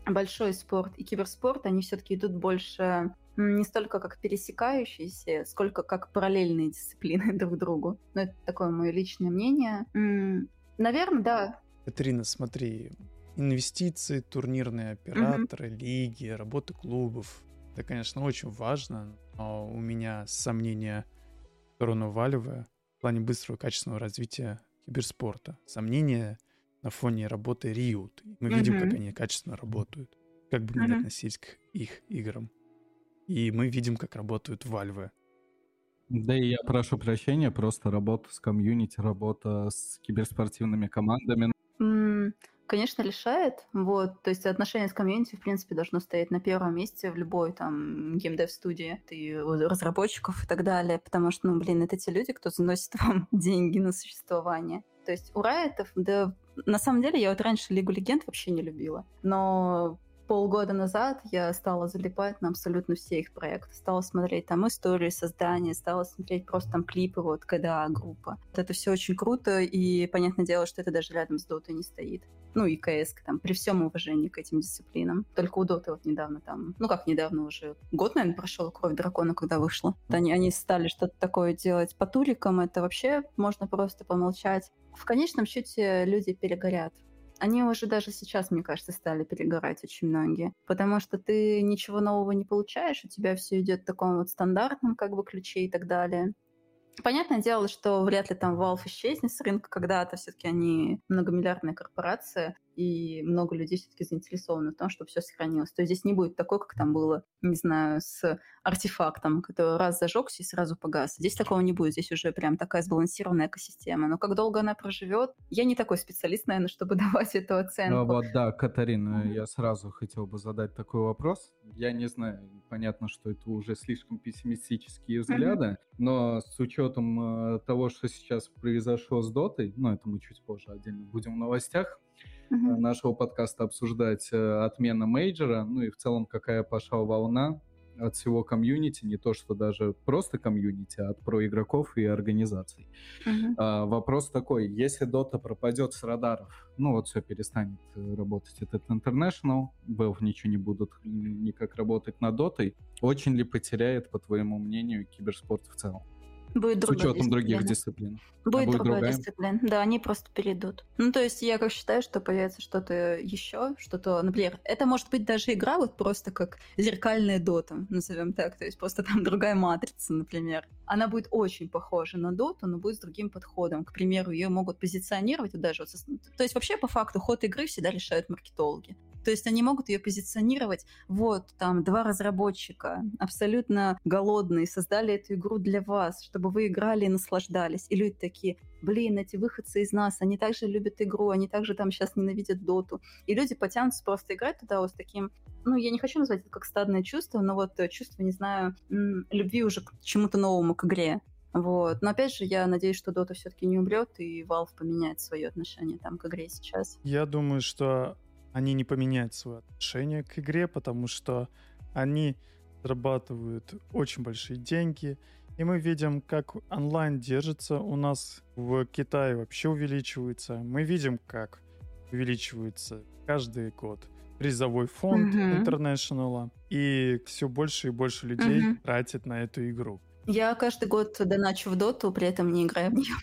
большой спорт и киберспорт. Они все-таки идут больше не столько как пересекающиеся, сколько как параллельные дисциплины друг другу. Но это такое мое личное мнение. Наверное, да. Катерина, смотри, инвестиции, турнирные операторы, mm-hmm. лиги, работа клубов. Это, конечно, очень важно, но у меня сомнения сторону Вальвы в плане быстрого качественного развития киберспорта. Сомнения на фоне работы Риут. Мы mm-hmm. видим, как они качественно работают. Как бы мы mm-hmm. относились к их играм. И мы видим, как работают Вальвы. Да и я прошу прощения, просто работа с комьюнити, работа с киберспортивными командами. Mm, конечно, решает. Вот, то есть отношения с комьюнити, в принципе, должно стоять на первом месте в любой там геймдев-студии, и разработчиков и так далее, потому что, ну, блин, это те люди, кто заносит вам деньги на существование. То есть у Райтов, да, на самом деле, я вот раньше Лигу Легенд вообще не любила, но полгода назад я стала залипать на абсолютно все их проекты. Стала смотреть там истории создания, стала смотреть просто там клипы, вот КДА группа. Вот это все очень круто, и понятное дело, что это даже рядом с Дотой не стоит. Ну и КС, там, при всем уважении к этим дисциплинам. Только у Доты вот недавно там, ну как недавно уже, год, наверное, прошел Кровь Дракона, когда вышла. Они, они стали что-то такое делать по турикам, это вообще можно просто помолчать. В конечном счете люди перегорят они уже даже сейчас, мне кажется, стали перегорать очень многие. Потому что ты ничего нового не получаешь, у тебя все идет в таком вот стандартном как бы ключе и так далее. Понятное дело, что вряд ли там Valve исчезнет с рынка когда-то, все-таки они многомиллиардная корпорация, и много людей все-таки заинтересованы в том, чтобы все сохранилось. То есть здесь не будет такой, как там было, не знаю, с артефактом, который раз зажегся и сразу погас. Здесь такого не будет, здесь уже прям такая сбалансированная экосистема. Но как долго она проживет, я не такой специалист, наверное, чтобы давать эту оценку. Ну вот да, Катарина, mm-hmm. я сразу хотел бы задать такой вопрос. Я не знаю, понятно, что это уже слишком пессимистические взгляды, mm-hmm. но с учетом э, того, что сейчас произошло с Дотой, ну это мы чуть позже отдельно будем в новостях, uh-huh. нашего подкаста обсуждать э, отмена мейджора, ну и в целом какая пошла волна от всего комьюнити, не то что даже просто комьюнити, а от про-игроков и организаций. Uh-huh. А, вопрос такой, если Dota пропадет с радаров, ну вот все перестанет э, работать этот International, Valve ничего не будут никак работать над Дотой, очень ли потеряет, по твоему мнению, киберспорт в целом? Будет С учетом дисциплина. других дисциплин. Будет, а будет другая, другая дисциплина. Да, они просто перейдут. Ну, то есть я как считаю, что появится что-то еще, что-то, например, это может быть даже игра вот просто как зеркальная дота, назовем так, то есть просто там другая матрица, например. Она будет очень похожа на доту, но будет с другим подходом. К примеру, ее могут позиционировать вот даже вот, то есть вообще по факту ход игры всегда решают маркетологи. То есть они могут ее позиционировать, вот, там, два разработчика, абсолютно голодные, создали эту игру для вас, чтобы вы играли и наслаждались. И люди такие, блин, эти выходцы из нас, они также любят игру, они также там сейчас ненавидят доту. И люди потянутся просто играть туда вот с таким, ну, я не хочу назвать это как стадное чувство, но вот э, чувство, не знаю, любви уже к чему-то новому, к игре. Вот. Но опять же, я надеюсь, что Дота все-таки не умрет, и Valve поменяет свое отношение там к игре сейчас. Я думаю, что они не поменяют свое отношение к игре, потому что они зарабатывают очень большие деньги. И мы видим, как онлайн держится у нас в Китае вообще увеличивается. Мы видим, как увеличивается каждый год призовой фонд uh-huh. International, и все больше и больше людей uh-huh. тратит на эту игру. Я каждый год доначу в доту, при этом не играю в нее.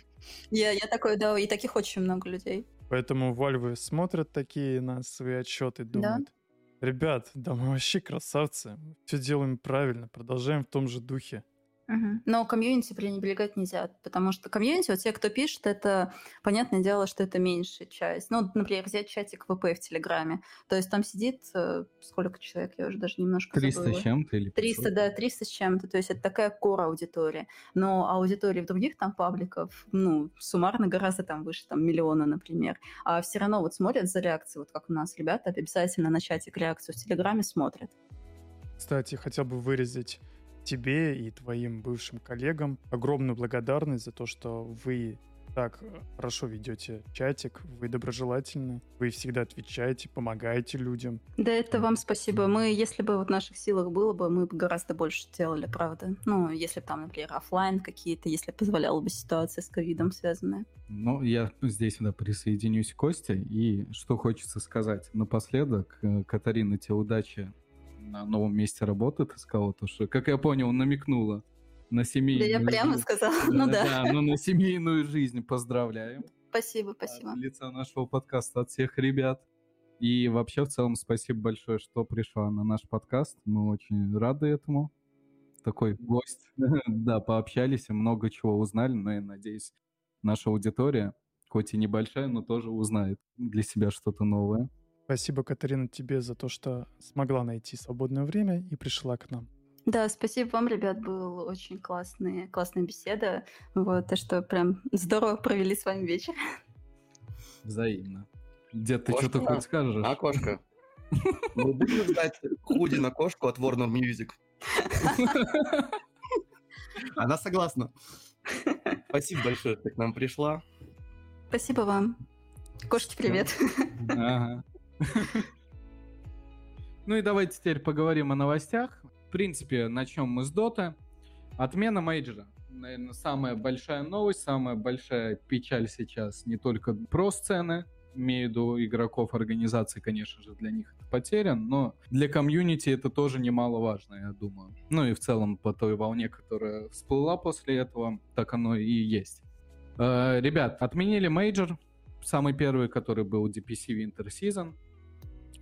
Я, я такой, да, и таких очень много людей. Поэтому Вальвы смотрят такие на свои отчеты, думают, да? ребят, да мы вообще красавцы, все делаем правильно, продолжаем в том же духе. Угу. Но комьюнити пренебрегать нельзя, потому что комьюнити, вот те, кто пишет, это понятное дело, что это меньшая часть. Ну, например, взять чатик ВП в Телеграме. То есть там сидит э, сколько человек, я уже даже немножко 300 забыла. с чем-то или 300, да, 300 с чем-то. То есть это такая кора аудитория. Но аудитория в других там пабликов, ну, суммарно гораздо там выше, там, миллиона, например. А все равно вот смотрят за реакцией, вот как у нас ребята обязательно на чатик реакцию в Телеграме смотрят. Кстати, хотел бы вырезать тебе и твоим бывшим коллегам огромную благодарность за то, что вы так э, хорошо ведете чатик, вы доброжелательны, вы всегда отвечаете, помогаете людям. Да, это вам спасибо. Мы, если бы вот в наших силах было бы, мы бы гораздо больше делали, правда. Ну, если бы там, например, офлайн какие-то, если позволяла бы ситуация с ковидом связанная. Ну, я здесь да, присоединюсь к Косте. И что хочется сказать напоследок, э, Катарина, тебе удачи на новом месте работы, ты сказала, то, что, как я понял, намекнула на семейную Да я прямо жизнь. сказала, ну да. Да, ну на семейную жизнь поздравляем. Спасибо, спасибо. От лица нашего подкаста, от всех ребят. И вообще, в целом, спасибо большое, что пришла на наш подкаст. Мы очень рады этому. Такой гость. да, пообщались и много чего узнали, но я надеюсь, наша аудитория, хоть и небольшая, но тоже узнает для себя что-то новое. Спасибо, Катарина, тебе за то, что смогла найти свободное время и пришла к нам. Да, спасибо вам, ребят, был очень классный, классная беседа. Вот, то, что прям здорово провели с вами вечер. Взаимно. Дед, ты что-то хоть скажешь? А, кошка? Мы будем ждать худи на кошку от Warner Music. Она согласна. Спасибо большое, что ты к нам пришла. Спасибо вам. Кошки, привет. Ага. Ну и давайте теперь поговорим о новостях. В принципе, начнем мы с Дота. Отмена мейджора. Наверное, самая большая новость, самая большая печаль сейчас не только про-сцены, имею в виду игроков организации, конечно же, для них это потери, но для комьюнити это тоже немаловажно, я думаю. Ну и в целом по той волне, которая всплыла после этого, так оно и есть. Э, ребят, отменили мейджор, самый первый, который был DPC Winter Season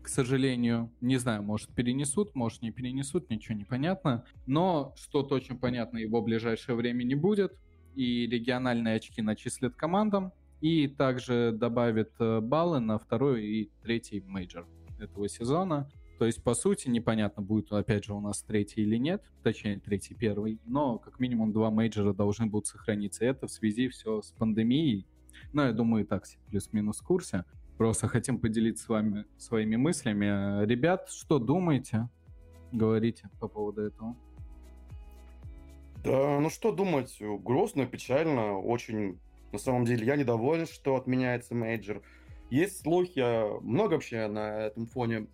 к сожалению. Не знаю, может перенесут, может не перенесут, ничего не понятно. Но что точно понятно, его в ближайшее время не будет. И региональные очки начислят командам. И также добавят э, баллы на второй и третий мейджор этого сезона. То есть, по сути, непонятно, будет, опять же, у нас третий или нет, точнее, третий, первый, но как минимум два мейджора должны будут сохраниться. Это в связи все с пандемией. Но я думаю, и так плюс-минус в курсе. Просто хотим поделиться с вами своими мыслями. Ребят, что думаете? Говорите по поводу этого. Да, ну что думать, грустно, печально, очень, на самом деле, я недоволен, что отменяется мейджор. Есть слухи, много вообще на этом фоне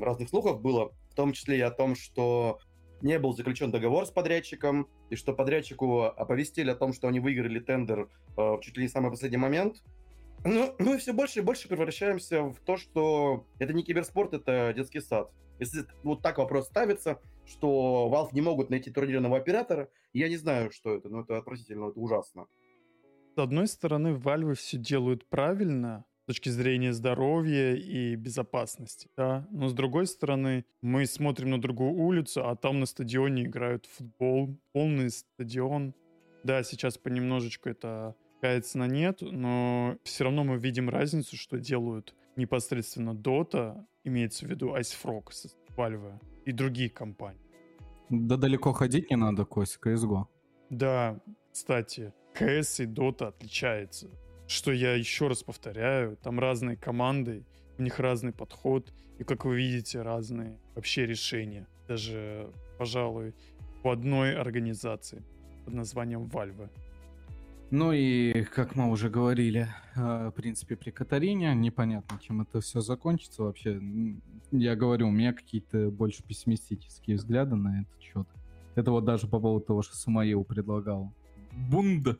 разных слухов было, в том числе и о том, что не был заключен договор с подрядчиком, и что подрядчику оповестили о том, что они выиграли тендер э, чуть ли не в самый последний момент, ну, и все больше и больше превращаемся в то, что это не киберспорт, это детский сад. Если вот так вопрос ставится, что Valve не могут найти турнирного оператора, я не знаю, что это, но это отвратительно, это ужасно. С одной стороны, Valve все делают правильно, с точки зрения здоровья и безопасности, да. Но с другой стороны, мы смотрим на другую улицу, а там на стадионе играют в футбол, полный стадион. Да, сейчас понемножечку это кается на нет, но все равно мы видим разницу, что делают непосредственно Dota, имеется в виду Ice Frog, Valve и другие компании. Да далеко ходить не надо, Кость, CSGO. Да, кстати, CS и Dota отличается. Что я еще раз повторяю, там разные команды, у них разный подход, и, как вы видите, разные вообще решения. Даже, пожалуй, в одной организации под названием Valve. Ну и, как мы уже говорили, э, в принципе, при Катарине, непонятно, чем это все закончится вообще. Я говорю, у меня какие-то больше пессимистические взгляды на этот счет. Это вот даже по поводу того, что Самаил предлагал. Бунд!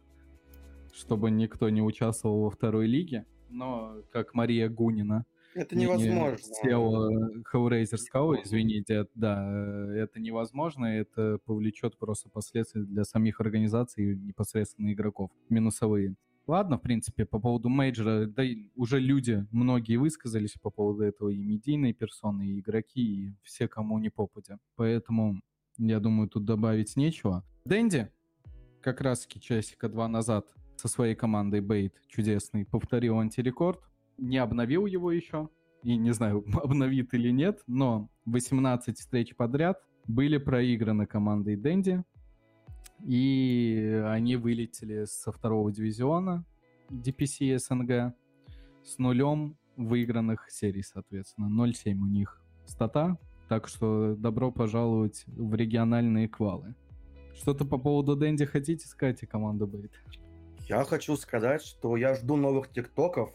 Чтобы никто не участвовал во второй лиге. Но, как Мария Гунина, это невозможно. SEO Hellraiser Skull, извините, да, это невозможно, это повлечет просто последствия для самих организаций и непосредственно игроков, минусовые. Ладно, в принципе, по поводу мейджора, да уже люди, многие высказались по поводу этого, и медийные персоны, и игроки, и все, кому не попадя. Поэтому, я думаю, тут добавить нечего. Дэнди, как раз-таки часика два назад со своей командой B8 чудесный повторил антирекорд, не обновил его еще, и не знаю, обновит или нет, но 18 встреч подряд были проиграны командой Дэнди, и они вылетели со второго дивизиона DPC СНГ с нулем выигранных серий, соответственно. 0-7 у них стата, так что добро пожаловать в региональные квалы. Что-то по поводу Дэнди хотите сказать и команды Бейт? Я хочу сказать, что я жду новых тиктоков,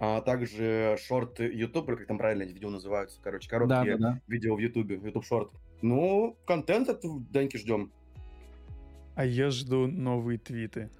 а также шорты YouTube, как там правильно эти видео называются, короче, короткие да, да, да. видео в YouTube, YouTube шорт. Ну, контент от Даньки ждем. А я жду новые твиты.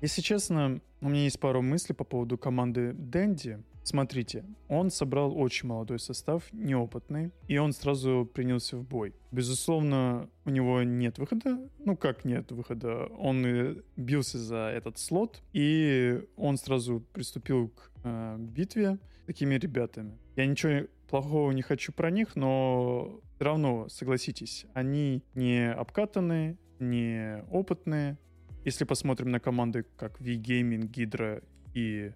Если честно, у меня есть пару мыслей по поводу команды Дэнди. Смотрите, он собрал очень молодой состав, неопытный, и он сразу принялся в бой. Безусловно, у него нет выхода. Ну как нет выхода? Он бился за этот слот, и он сразу приступил к э, битве такими ребятами. Я ничего плохого не хочу про них, но все равно, согласитесь, они не обкатанные, не опытные. Если посмотрим на команды как V-Gaming, Hydra и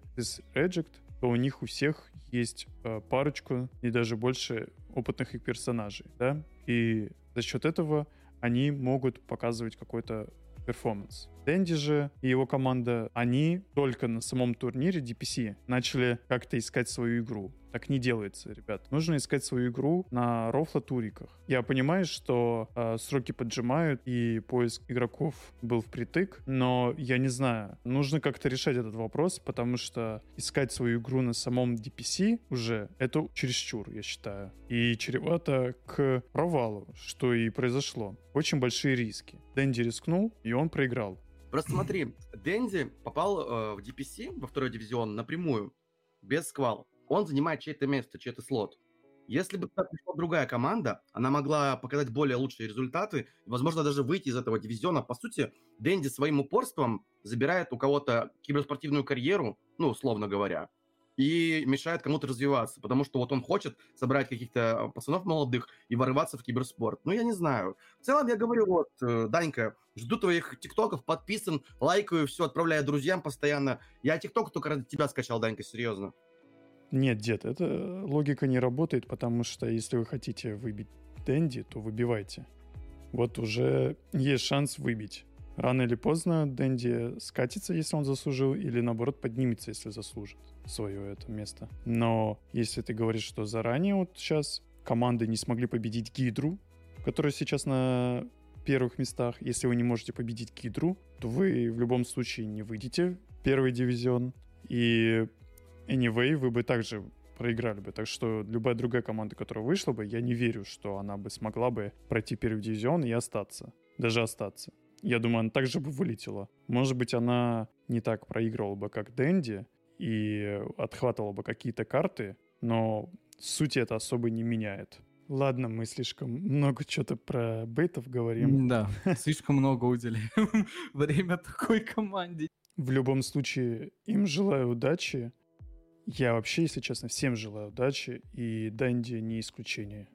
Eject, то у них у всех есть э, парочку и даже больше опытных их персонажей, да, и за счет этого они могут показывать какой-то перформанс. Дэнди же и его команда, они только на самом турнире DPC начали как-то искать свою игру. Так не делается, ребят. Нужно искать свою игру на рофло-туриках. Я понимаю, что э, сроки поджимают и поиск игроков был впритык, но я не знаю. Нужно как-то решать этот вопрос, потому что искать свою игру на самом DPC уже это чересчур, я считаю. И чревато к провалу, что и произошло. Очень большие риски. Дэнди рискнул, и он проиграл. Просто смотри, Дэнди попал э, в DPC, во второй дивизион, напрямую, без сквал. Он занимает чье-то место, чей-то слот. Если бы пришла другая команда, она могла показать более лучшие результаты, возможно, даже выйти из этого дивизиона. По сути, Дэнди своим упорством забирает у кого-то киберспортивную карьеру, ну, условно говоря, и мешает кому-то развиваться, потому что вот он хочет собрать каких-то пацанов молодых и ворваться в киберспорт. Ну, я не знаю. В целом, я говорю, вот, э, Данька, жду твоих тиктоков, подписан, лайкаю, все, отправляю друзьям постоянно. Я тикток только ради тебя скачал, Данька, серьезно. Нет, дед, эта логика не работает, потому что если вы хотите выбить Дэнди, то выбивайте. Вот уже есть шанс выбить. Рано или поздно Дэнди скатится, если он заслужил, или наоборот поднимется, если заслужит свое это место. Но если ты говоришь, что заранее вот сейчас команды не смогли победить Гидру, которая сейчас на первых местах, если вы не можете победить Гидру, то вы в любом случае не выйдете в первый дивизион. И anyway, вы бы также проиграли бы. Так что любая другая команда, которая вышла бы, я не верю, что она бы смогла бы пройти первый дивизион и остаться. Даже остаться. Я думаю, она также бы вылетела. Может быть, она не так проигрывала бы, как Дэнди, и отхватывала бы какие-то карты, но суть это особо не меняет. Ладно, мы слишком много что-то про бейтов говорим. Да, слишком много уделяем время такой команде. В любом случае, им желаю удачи. Я вообще, если честно, всем желаю удачи, и Дэнди не исключение.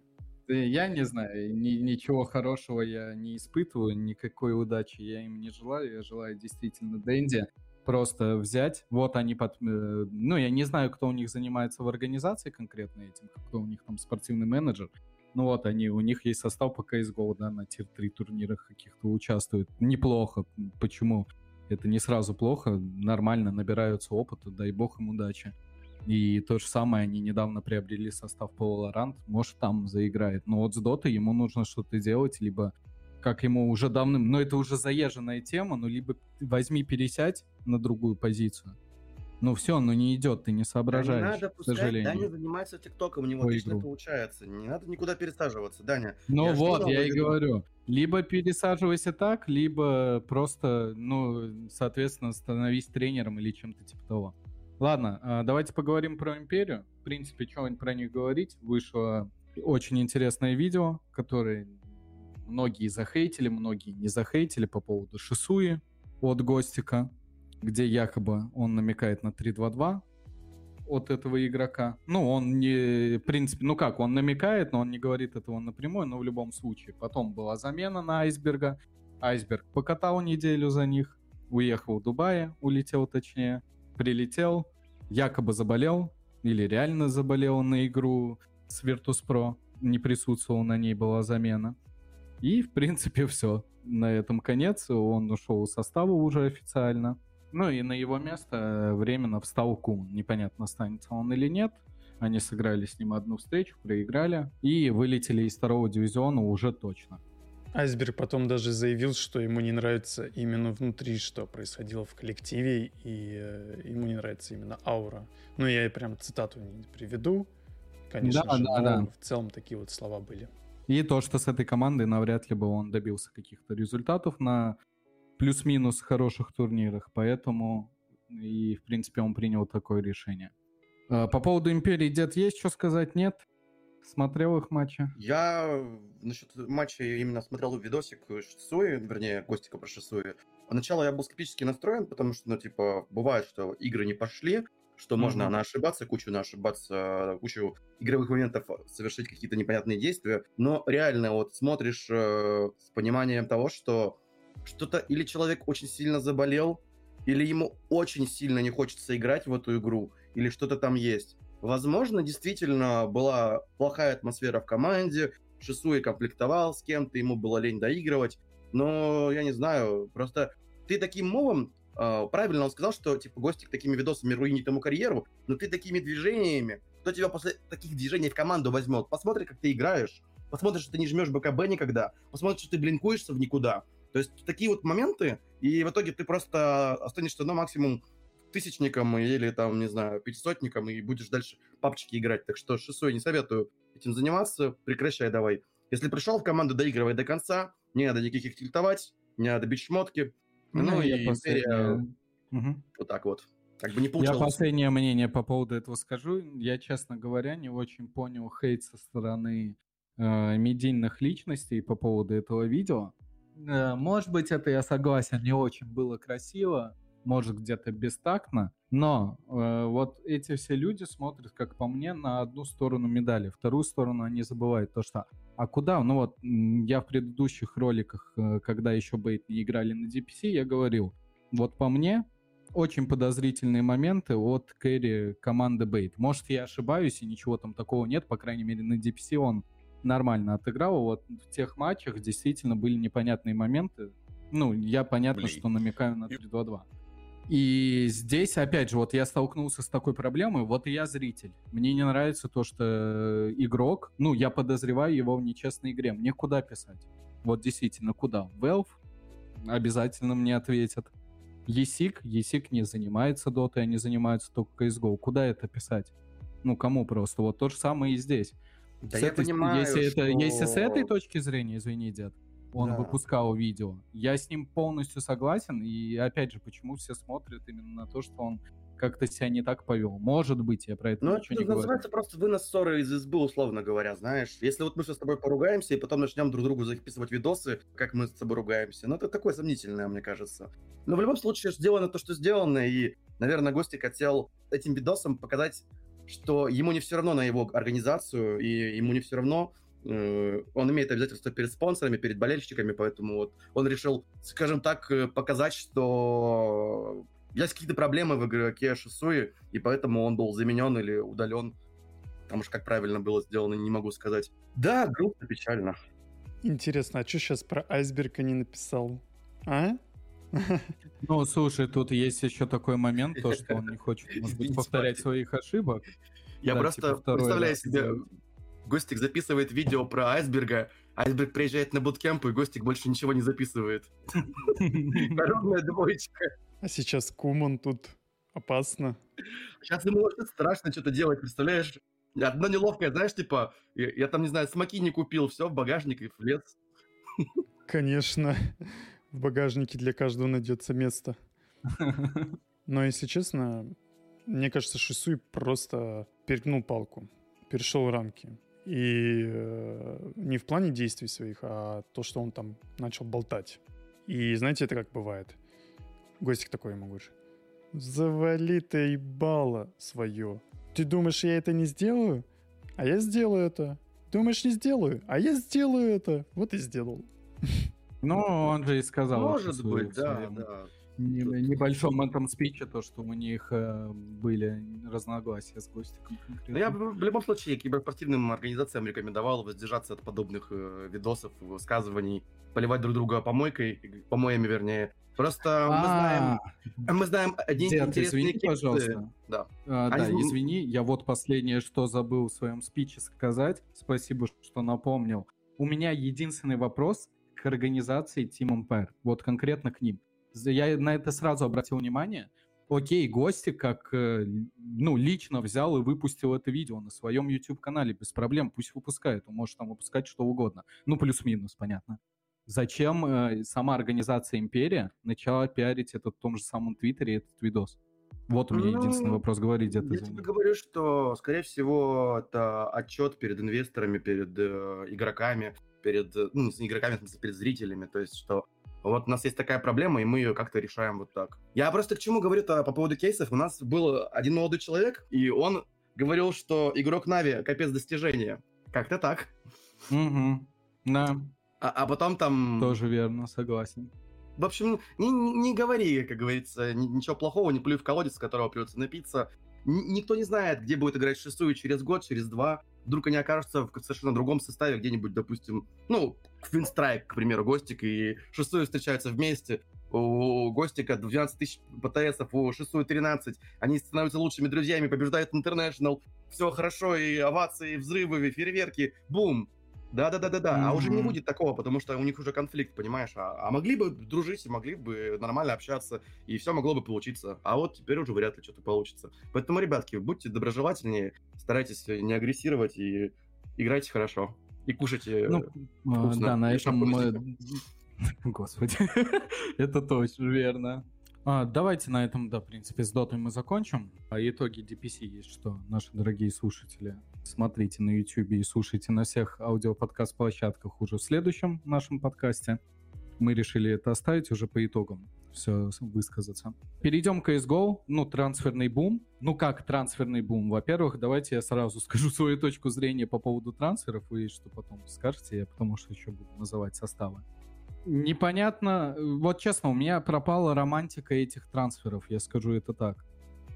Я не знаю, ни, ничего хорошего я не испытываю, никакой удачи я им не желаю. Я желаю действительно Дэнди просто взять, вот они под... Э, ну, я не знаю, кто у них занимается в организации конкретно этим, кто у них там спортивный менеджер, ну вот они, у них есть состав по CSGO, да, на тир-3 турнирах каких-то участвуют. Неплохо. Почему? Это не сразу плохо, нормально набираются опыта, дай бог им удачи. И то же самое, они недавно приобрели состав по Valorant, может там заиграет. Но вот с Dota ему нужно что-то делать, либо как ему уже давным, но это уже заезженная тема, ну либо возьми пересядь на другую позицию, ну все, ну не идет, ты не соображаешь, да не надо пускать, к сожалению. Даня занимается ТикТоком, у него По отлично игру. получается. Не надо никуда пересаживаться, Даня. Ну я вот, я и говорю. Либо пересаживайся так, либо просто, ну, соответственно, становись тренером или чем-то типа того. Ладно, а, давайте поговорим про Империю. В принципе, что про них говорить. Вышло очень интересное видео, которое многие захейтили, многие не захейтили по поводу Шисуи от Гостика где якобы он намекает на 3-2-2 от этого игрока. Ну, он не, в принципе, ну как, он намекает, но он не говорит этого напрямую, но в любом случае. Потом была замена на Айсберга. Айсберг покатал неделю за них, уехал в Дубае, улетел точнее, прилетел, якобы заболел, или реально заболел на игру с Virtus.pro, не присутствовал на ней, была замена. И, в принципе, все. На этом конец. Он ушел из состава уже официально. Ну и на его место э, временно встал Кун. Непонятно, останется он или нет. Они сыграли с ним одну встречу, проиграли и вылетели из второго дивизиона уже точно. Айсберг потом даже заявил, что ему не нравится именно внутри, что происходило в коллективе, и э, ему не нравится именно аура. Ну, я и прям цитату не приведу, конечно да, же, да, да. в целом такие вот слова были. И то, что с этой командой навряд ли бы он добился каких-то результатов на плюс-минус хороших турнирах, поэтому и, в принципе, он принял такое решение. А, по поводу Империи, Дед, есть что сказать? Нет? Смотрел их матчи? Я насчет матча именно смотрел видосик Шисуи, вернее, Гостика про Шисуи. Поначалу я был скептически настроен, потому что, ну, типа, бывает, что игры не пошли, что mm-hmm. можно на ошибаться, кучу на ошибаться, кучу игровых моментов совершить какие-то непонятные действия. Но реально вот смотришь э, с пониманием того, что что-то или человек очень сильно заболел, или ему очень сильно не хочется играть в эту игру, или что-то там есть. Возможно, действительно была плохая атмосфера в команде, Шисуи комплектовал с кем-то, ему было лень доигрывать, но я не знаю, просто ты таким мовом, э, правильно он сказал, что типа Гостик такими видосами руинит ему карьеру, но ты такими движениями, кто тебя после таких движений в команду возьмет? Посмотри, как ты играешь, посмотри, что ты не жмешь БКБ никогда, посмотри, что ты блинкуешься в никуда, то есть такие вот моменты, и в итоге ты просто останешься, ну, максимум тысячником или там, не знаю, пятисотником, и будешь дальше папчики играть. Так что шестой не советую этим заниматься, прекращай давай. Если пришел в команду, доигрывай до конца, не надо никаких тильтовать, не надо бить шмотки. Ну, ну и последнее... угу. вот так вот. Как бы не получилось. Я последнее мнение по поводу этого скажу. Я, честно говоря, не очень понял хейт со стороны э, медийных личностей по поводу этого видео. Э, может быть, это я согласен, не очень было красиво, может где-то бестактно, но э, вот эти все люди смотрят, как по мне, на одну сторону медали, вторую сторону они забывают то, что а куда? Ну вот я в предыдущих роликах, э, когда еще Бейт не играли на DPC, я говорил, вот по мне очень подозрительные моменты от Кэрри команды Бейт. Может, я ошибаюсь, и ничего там такого нет, по крайней мере, на DPC он нормально отыграл. Вот в тех матчах действительно были непонятные моменты. Ну, я понятно, Блин. что намекаю на 3-2-2. И здесь, опять же, вот я столкнулся с такой проблемой, вот и я зритель. Мне не нравится то, что игрок, ну, я подозреваю его в нечестной игре. Мне куда писать? Вот действительно, куда? Valve обязательно мне ответят. ESIC, ESIC не занимается дотой, они занимаются только CSGO. Куда это писать? Ну, кому просто? Вот то же самое и здесь. Да с я этой, понимаю, если что... это если с этой точки зрения, извини, дед, он да. выпускал видео, я с ним полностью согласен. И опять же, почему все смотрят именно на то, что он как-то себя не так повел. Может быть, я про это ну, ничего это не называется говорю. просто вынос ссоры из избы, условно говоря, знаешь. Если вот мы сейчас с тобой поругаемся и потом начнем друг другу записывать видосы, как мы с тобой ругаемся, ну это такое сомнительное, мне кажется. Но в любом случае сделано то, что сделано, и, наверное, Гостик хотел этим видосом показать что ему не все равно на его организацию, и ему не все равно, он имеет обязательства перед спонсорами, перед болельщиками, поэтому вот он решил, скажем так, э, показать, что есть какие-то проблемы в игроке Шисуи, и поэтому он был заменен или удален. Потому что как правильно было сделано, не могу сказать. Да, грустно, печально. Интересно, а что сейчас про айсберга не написал? А? Ну, слушай, тут есть еще такой момент, то, что он не хочет, может быть, повторять своих ошибок. Я да, просто типа представляю себе, Гостик записывает видео про айсберга, Айсберг приезжает на буткемп, и Гостик больше ничего не записывает. Народная двоечка. А сейчас Куман тут опасно. Сейчас ему вообще страшно что-то делать, представляешь? Одно неловкое, знаешь, типа, я, я там, не знаю, смоки не купил, все, в багажник и влез. Конечно, в багажнике для каждого найдется место. Но, если честно, мне кажется, Шисуй просто перегнул палку, перешел рамки. И э, не в плане действий своих, а то, что он там начал болтать. И знаете, это как бывает. Гостик такой ему говорит. Завали ты ебало свое. Ты думаешь, я это не сделаю? А я сделаю это. Думаешь, не сделаю? А я сделаю это. Вот и сделал. Ну, он же и сказал. Может быть, да, да небольшом этом спиче, то, что у них э, были разногласия с Гостиком. Ну, я в любом случае киберспортивным организациям рекомендовал воздержаться от подобных э, видосов, высказываний, поливать друг друга помойкой, помоями, вернее. Просто мы знаем, мы знаем один Дед, извини, кейсы. пожалуйста. Да. А, да, извини, я вот последнее, что забыл в своем спиче сказать. Спасибо, что напомнил. У меня единственный вопрос к организации Team Empire, вот конкретно к ним я на это сразу обратил внимание. Окей, гости как, э, ну, лично взял и выпустил это видео на своем YouTube-канале, без проблем, пусть выпускает, он может там выпускать что угодно. Ну, плюс-минус, понятно. Зачем э, сама организация Империя начала пиарить этот в том же самом Твиттере этот видос? Вот у меня ну, единственный вопрос, говори где-то. Я тебе говорю, что, скорее всего, это отчет перед инвесторами, перед э, игроками, перед, э, ну, игроками, перед зрителями, то есть, что вот у нас есть такая проблема, и мы ее как-то решаем вот так. Я просто к чему говорю-то по поводу кейсов. У нас был один молодой человек, и он говорил, что игрок Нави капец достижения. Как-то так. Угу. Да. А, а потом там... Тоже верно, согласен. В общем, не, не говори, как говорится, ничего плохого, не плюй в колодец, с которого придется напиться. Никто не знает, где будет играть шестую через год, через два. Вдруг они окажутся в совершенно другом составе, где-нибудь, допустим, ну, Квинстрайк, к примеру, Гостик и Шестую встречаются вместе, у Гостика 12 тысяч ПТСов, у Шестую 13, они становятся лучшими друзьями, побеждают Интернешнл, все хорошо, и овации, взрывы, и фейерверки, бум, да-да-да-да-да. Mm-hmm. А уже не будет такого, потому что у них уже конфликт, понимаешь? А, а могли бы дружить, могли бы нормально общаться, и все могло бы получиться. А вот теперь уже вряд ли что-то получится. Поэтому, ребятки, будьте доброжелательнее, старайтесь не агрессировать и играйте хорошо. И кушайте ну, вкусно. Да, на этом мы... Господи, это точно верно. А, давайте на этом, да, в принципе, с дотой мы закончим. А итоги DPC есть что, наши дорогие слушатели. Смотрите на YouTube и слушайте на всех аудиоподкаст-площадках уже в следующем нашем подкасте. Мы решили это оставить уже по итогам все высказаться. Перейдем к CSGO. Ну, трансферный бум. Ну, как трансферный бум? Во-первых, давайте я сразу скажу свою точку зрения по поводу трансферов, и что потом скажете, я потому что еще буду называть составы непонятно. Вот честно, у меня пропала романтика этих трансферов, я скажу это так.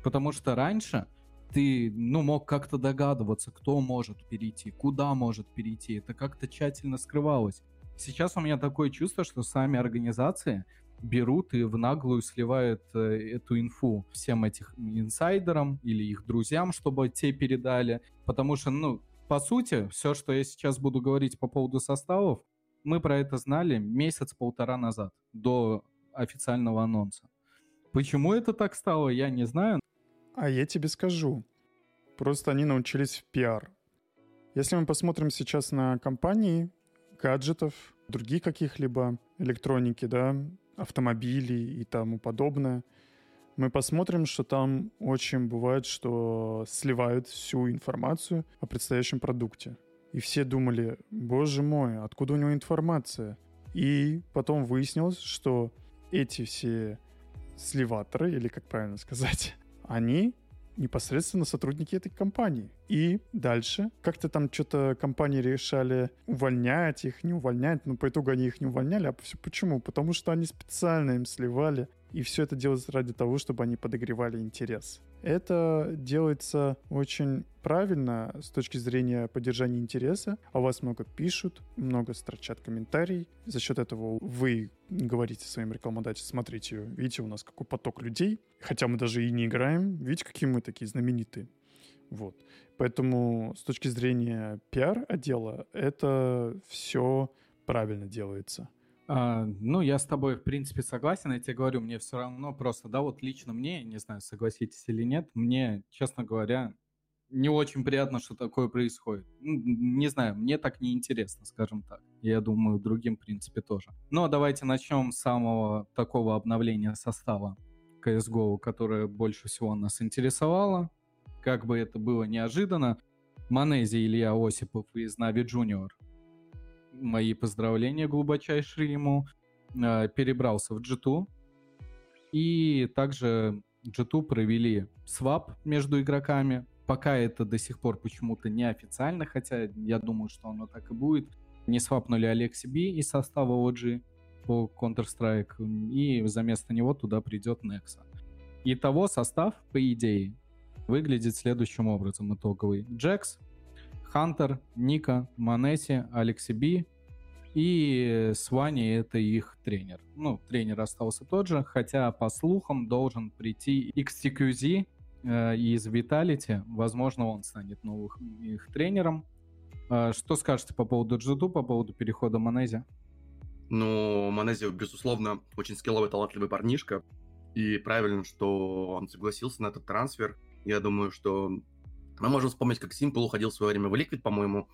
Потому что раньше ты, ну, мог как-то догадываться, кто может перейти, куда может перейти. Это как-то тщательно скрывалось. Сейчас у меня такое чувство, что сами организации берут и в наглую сливают э, эту инфу всем этих инсайдерам или их друзьям, чтобы те передали. Потому что, ну, по сути, все, что я сейчас буду говорить по поводу составов, мы про это знали месяц-полтора назад, до официального анонса. Почему это так стало, я не знаю. А я тебе скажу. Просто они научились в пиар. Если мы посмотрим сейчас на компании гаджетов, других каких-либо электроники, да, автомобилей и тому подобное, мы посмотрим, что там очень бывает, что сливают всю информацию о предстоящем продукте. И все думали, боже мой, откуда у него информация? И потом выяснилось, что эти все сливаторы, или как правильно сказать, они непосредственно сотрудники этой компании. И дальше как-то там что-то компании решали увольнять их, не увольнять, но по итогу они их не увольняли. А все почему? Потому что они специально им сливали, и все это делается ради того, чтобы они подогревали интерес. Это делается очень правильно с точки зрения поддержания интереса. О вас много пишут, много строчат комментарий. За счет этого вы говорите своим рекламодателям, смотрите, видите, у нас какой поток людей, хотя мы даже и не играем, видите, какие мы такие знаменитые. Вот. Поэтому с точки зрения пиар-отдела это все правильно делается. А, ну, я с тобой, в принципе, согласен. Я тебе говорю, мне все равно просто, да, вот лично мне, не знаю, согласитесь или нет, мне, честно говоря, не очень приятно, что такое происходит. Не знаю, мне так не интересно, скажем так. Я думаю, другим, в принципе, тоже. Но давайте начнем с самого такого обновления состава CSGO, которое больше всего нас интересовало. Как бы это было неожиданно. Манези Илья Осипов из Нави Junior. Мои поздравления глубочайшие ему. Э, перебрался в G2. И также G2 провели свап между игроками Пока это до сих пор почему-то неофициально, хотя я думаю, что оно так и будет. Не свапнули Алекси Би из состава OG по Counter-Strike, и за место него туда придет Nexa. Итого состав, по идее, выглядит следующим образом итоговый. Джекс, Хантер, Ника, Манесси, Алекси Би и Свани — это их тренер. Ну, тренер остался тот же, хотя, по слухам, должен прийти XTQZ, Э, из Vitality. Возможно, он станет новым их тренером. Э, что скажете по поводу Джуду, по поводу перехода Манези? Ну, Манези, безусловно, очень скилловый, талантливый парнишка. И правильно, что он согласился на этот трансфер. Я думаю, что мы можем вспомнить, как Симпл уходил в свое время в Liquid, по-моему,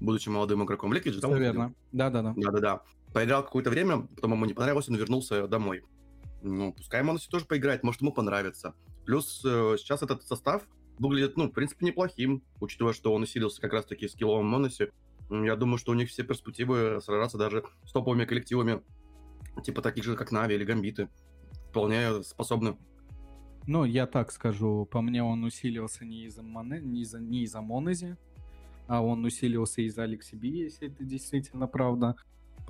будучи молодым игроком. В Liquid же, Все верно. Да-да-да. Да-да-да. Поиграл какое-то время, потом ему не понравилось, он вернулся домой. Ну, пускай Мануси тоже поиграет, может, ему понравится. Плюс э, сейчас этот состав выглядит, ну, в принципе, неплохим, учитывая, что он усилился как раз-таки в скилловом Моносе. Я думаю, что у них все перспективы сражаться даже с топовыми коллективами, типа таких же, как Нави или Гамбиты. Вполне способны. Ну, я так скажу, по мне он усилился не из-за, Моне... не из-за... не из-за Монези, а он усилился из-за Алекси Би, если это действительно правда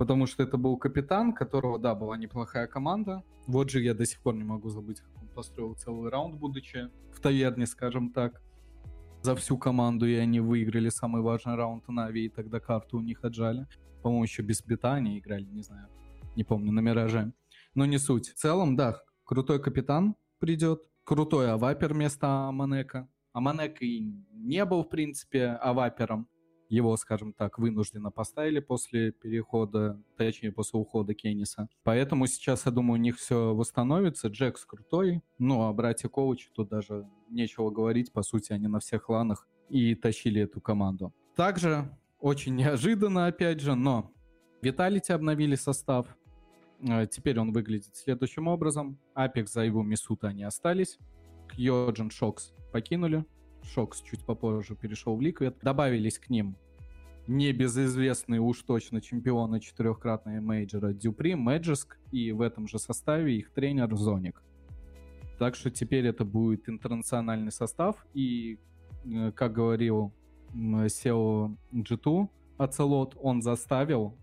потому что это был капитан, которого, да, была неплохая команда. Вот же я до сих пор не могу забыть, как он построил целый раунд, будучи в таверне, скажем так, за всю команду, и они выиграли самый важный раунд Нави, и тогда карту у них отжали. По-моему, еще без бита играли, не знаю, не помню, на Мираже. Но не суть. В целом, да, крутой капитан придет, крутой авапер вместо Аманека. Аманек и не был, в принципе, авапером, его, скажем так, вынужденно поставили после перехода, точнее, после ухода Кенниса. Поэтому сейчас, я думаю, у них все восстановится. Джекс крутой, ну, а братья Коучи тут даже нечего говорить. По сути, они на всех ланах и тащили эту команду. Также очень неожиданно, опять же, но Vitality обновили состав. Э, теперь он выглядит следующим образом. apEX, ZywOo, misutaaa они остались. Kyojin, shox покинули. Шокс чуть попозже перешел в Liquid. Добавились к ним небезызвестные уж точно чемпионы четырехкратные мейджора dupreeh, Magisk и в этом же составе их тренер zonic. Так что теперь это будет интернациональный состав и, э, как говорил SEO G2 Ацелот, он заставил,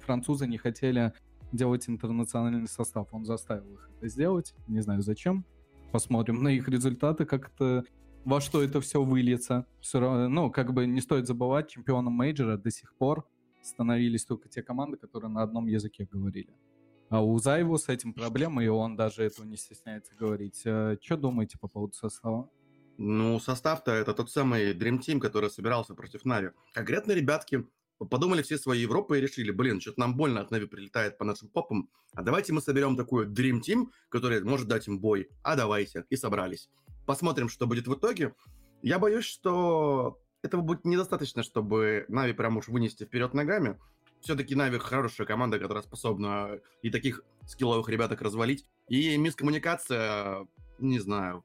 французы не хотели делать интернациональный состав, он заставил их это сделать, не знаю зачем, посмотрим на их результаты, как это во что это все выльется. Все равно, ну, как бы не стоит забывать, чемпионом мейджора до сих пор становились только те команды, которые на одном языке говорили. А у Зайву с этим проблемы, и он даже этого не стесняется говорить. Э, что думаете по поводу состава? Ну, состав-то это тот самый Dream Team, который собирался против Нави. Конкретно ребятки подумали всей своей Европой и решили, блин, что-то нам больно от Нави прилетает по нашим попам, а давайте мы соберем такой Dream Team, который может дать им бой. А давайте. И собрались. Посмотрим, что будет в итоге. Я боюсь, что этого будет недостаточно, чтобы Нави прям уж вынести вперед ногами. Все-таки Нави хорошая команда, которая способна и таких скилловых ребяток развалить. И мискоммуникация, не знаю.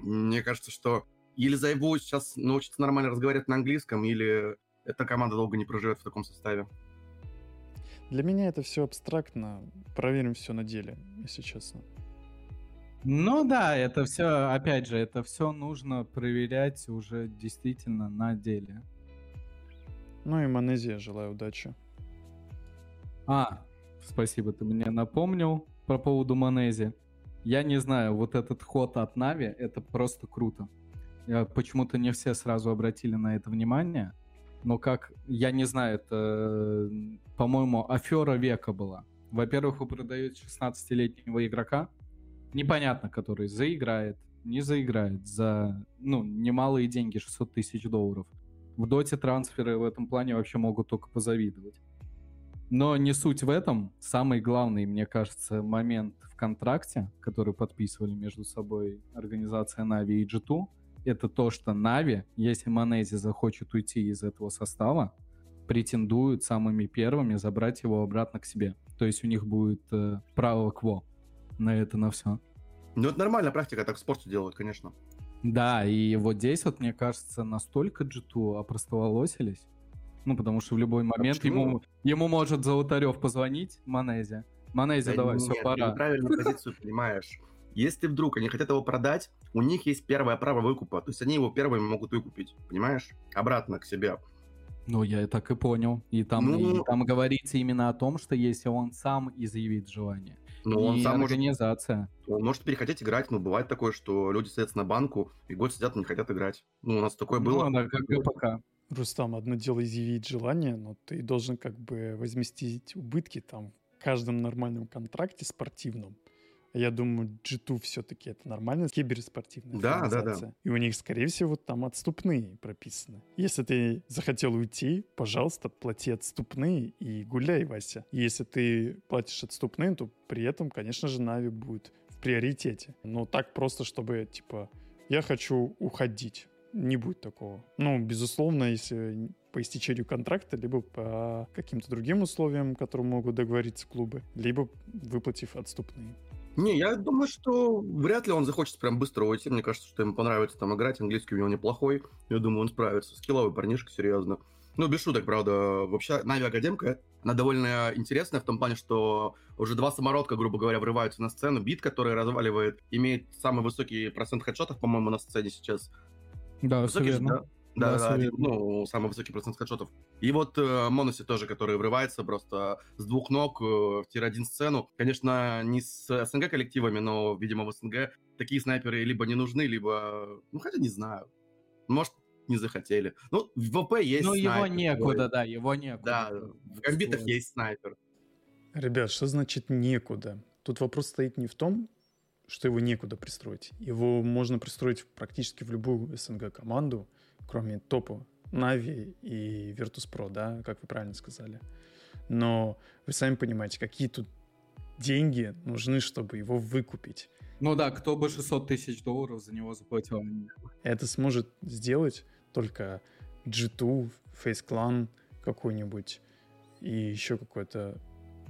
Мне кажется, что или Зайбу сейчас научится нормально разговаривать на английском, или эта команда долго не проживет в таком составе. Для меня это все абстрактно. Проверим все на деле, если честно. Ну да, это все, опять же, это все нужно проверять уже действительно на деле. Ну и Манезия, желаю удачи. А, спасибо, ты мне напомнил про поводу Манези. Я не знаю, вот этот ход от Нави, это просто круто. Почему-то не все сразу обратили на это внимание, но как, я не знаю, это, по-моему, афера века была. Во-первых, вы продаете 16-летнего игрока, непонятно, который заиграет, не заиграет за, ну, немалые деньги, 600 тысяч долларов. В доте трансферы в этом плане вообще могут только позавидовать. Но не суть в этом. Самый главный, мне кажется, момент в контракте, который подписывали между собой организация Нави и G2, это то, что Нави, если Манези захочет уйти из этого состава, претендуют самыми первыми забрать его обратно к себе. То есть у них будет э, право кво на это, на все. Ну, это нормальная практика, так в спорте делают, конечно. Да, и вот здесь вот, мне кажется, настолько G2 опростоволосились, ну, потому что в любой а момент а ему, ему может Золотарев позвонить, Манези. Манези, да давай, нет, все, пора. Ты правильную позицию понимаешь. Если вдруг они хотят его продать, у них есть первое право выкупа. То есть они его первыми могут выкупить, понимаешь? Обратно к себе. Ну, я так и понял. И там, ну, и там говорится именно о том, что если он сам изъявит желание. Ну, он сам организация. Может, он может перехотеть играть, но бывает такое, что люди садятся на банку и год сидят и не хотят играть. Ну, у нас такое было. Ну, да, как и пока. Рустам, одно дело изъявить желание, но ты должен как бы возместить убытки там в каждом нормальном контракте спортивном. Я думаю, G2 все-таки это нормально, киберспортивная да, организация. Да, да. И у них, скорее всего, там отступные прописаны. Если ты захотел уйти, пожалуйста, плати отступные и гуляй, Вася. если ты платишь отступные, то при этом, конечно же, Нави будет в приоритете. Но так просто, чтобы, типа, я хочу уходить. Не будет такого. Ну, безусловно, если по истечению контракта, либо по каким-то другим условиям, которые могут договориться клубы, либо выплатив отступные. Не, я думаю, что вряд ли он захочет прям быстро уйти. Мне кажется, что ему понравится там играть. Английский у него неплохой. Я думаю, он справится. Скилловый парнишка, серьезно. Ну, без шуток, правда. Вообще, Нави Академка, она довольно интересная в том плане, что уже два самородка, грубо говоря, врываются на сцену. Бит, который разваливает, имеет самый высокий процент хедшотов, по-моему, на сцене сейчас. Да, высокий. Да? Да, да, один, ну, самый высокий процент хедшотов. И вот э, Моноси тоже, который врывается просто с двух ног э, в тир-1 сцену. Конечно, не с СНГ коллективами, но, видимо, в СНГ такие снайперы либо не нужны, либо... Ну, хотя не знаю. Может, не захотели. Ну, в ВП есть Ну, снайпер, его некуда, который... да, его некуда. Да, в гамбитах есть снайпер. Ребят, что значит некуда? Тут вопрос стоит не в том, что его некуда пристроить. Его можно пристроить практически в любую СНГ-команду, кроме топа Нави и Virtus.pro, да, как вы правильно сказали. Но вы сами понимаете, какие тут деньги нужны, чтобы его выкупить. Ну да, кто бы 600 тысяч долларов за него заплатил? Это сможет сделать только G2, Face Clan какой-нибудь и еще какой-то...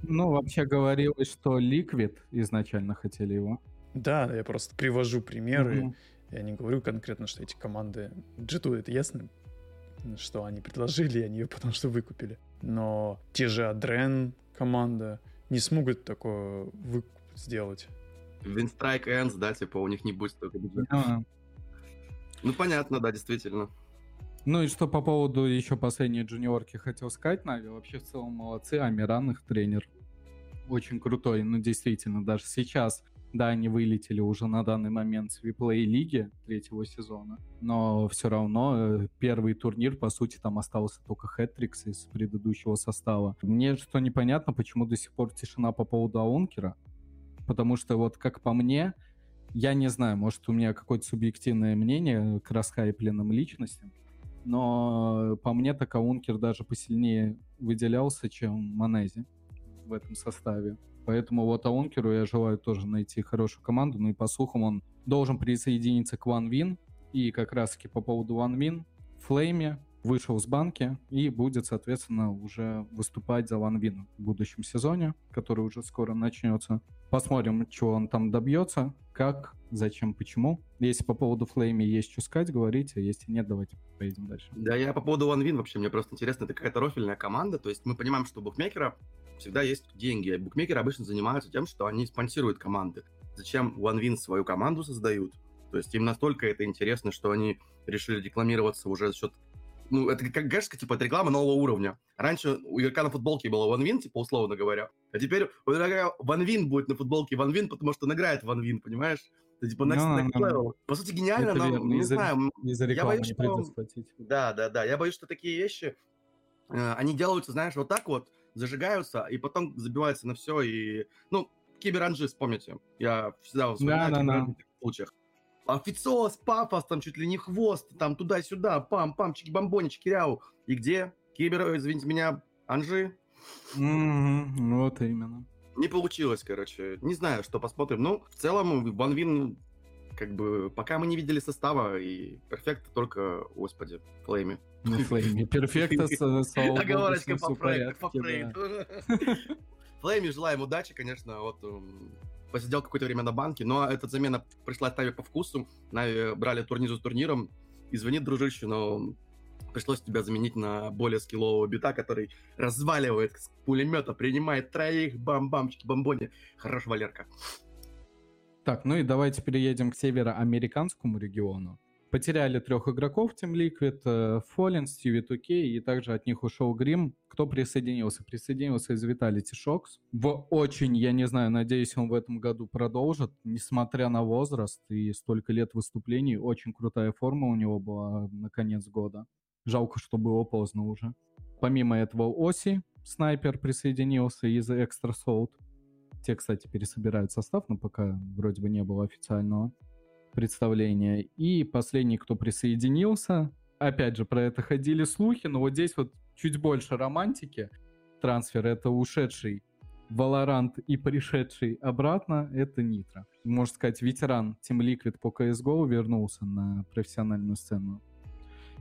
Ну, вообще говорилось, что Liquid изначально хотели его. Да, я просто привожу примеры. Mm-hmm. Я не говорю конкретно, что эти команды... G2 это ясно, что они предложили, и они ее потом что выкупили. Но те же Адрен команда не смогут такое выкуп сделать. Windstrike Ends, да, типа у них не будет столько бюджета. Ну, понятно, да, действительно. Ну и что по поводу еще последней джуниорки хотел сказать, Нави, вообще в целом молодцы, Амиран их тренер. Очень крутой, ну действительно, даже сейчас да, они вылетели уже на данный момент с виплей лиги третьего сезона, но все равно э, первый турнир, по сути, там остался только Хэтрикс из предыдущего состава. Мне что непонятно, почему до сих пор тишина по поводу Аункера, потому что вот как по мне, я не знаю, может у меня какое-то субъективное мнение к расхайпленным личностям, но по мне так Аункер даже посильнее выделялся, чем Манези в этом составе. Поэтому вот Аункеру я желаю тоже найти хорошую команду. Ну и по слухам он должен присоединиться к OneWin. И как раз-таки по поводу OneWin, Флейме вышел с банки и будет, соответственно, уже выступать за OneWin в будущем сезоне, который уже скоро начнется. Посмотрим, чего он там добьется, как, зачем, почему. Если по поводу Флейми есть что сказать, говорите. Если нет, давайте поедем дальше. Да, я по поводу OneWin вообще, мне просто интересно, это какая-то рофильная команда. То есть мы понимаем, что букмекера всегда есть деньги. Букмекеры обычно занимаются тем, что они спонсируют команды. Зачем OneWin свою команду создают? То есть им настолько это интересно, что они решили рекламироваться уже за счет ну, это как гэшка, типа, это реклама нового уровня. Раньше у игрока на футболке было OneWin, типа, условно говоря. А теперь у игрока OneWin будет на футболке OneWin, потому что он играет в OneWin, понимаешь? Это, типа, next, no, next level. По сути, гениально, это но, верно. не из-за, знаю. Из-за я боюсь, что... Да, да, да. Я боюсь, что такие вещи, э, они делаются, знаешь, вот так вот, зажигаются, и потом забиваются на все, и, ну, киберанжи, вспомните. Я всегда вспоминаю да, да, да. случаях. официоз, пафос, там чуть ли не хвост, там туда-сюда, пам, пам, чики-бомбонечки, ряу. И где? Кибер, извините меня, Анжи? Mm-hmm, вот именно. Не получилось, короче. Не знаю, что посмотрим. Ну, в целом, Ван Вин, как бы, пока мы не видели состава, и перфект только, господи, Флейми. На flamie. Perfecto, Оговорочка по Флейме. flamie, желаем удачи, конечно. Вот посидел какое-то время на банке, но эта замена пришла Нави по вкусу. Нави брали турнир за турниром. Извини, дружище, но пришлось тебя заменить на более скиллового b1t а, который разваливает с пулемета, принимает троих, бам-бамчики, бомбони. Хорош, Валерка. Так, ну и давайте переедем к североамериканскому региону. Потеряли трех игроков Team Liquid, Fallen, Stevie 2K, и также от них ушел Грим. Кто присоединился? Присоединился из Vitality Shocks. В очень, я не знаю, надеюсь, он в этом году продолжит, несмотря на возраст и столько лет выступлений. Очень крутая форма у него была на конец года. Жалко, что было поздно уже. Помимо этого Оси, снайпер присоединился из Extra Salt. Те, кстати, пересобирают состав, но пока вроде бы не было официального представления. И последний, кто присоединился, опять же, про это ходили слухи, но вот здесь вот чуть больше романтики. Трансфер — это ушедший Valorant и пришедший обратно — это Нитро. Можно сказать, ветеран Team Liquid по CSGO вернулся на профессиональную сцену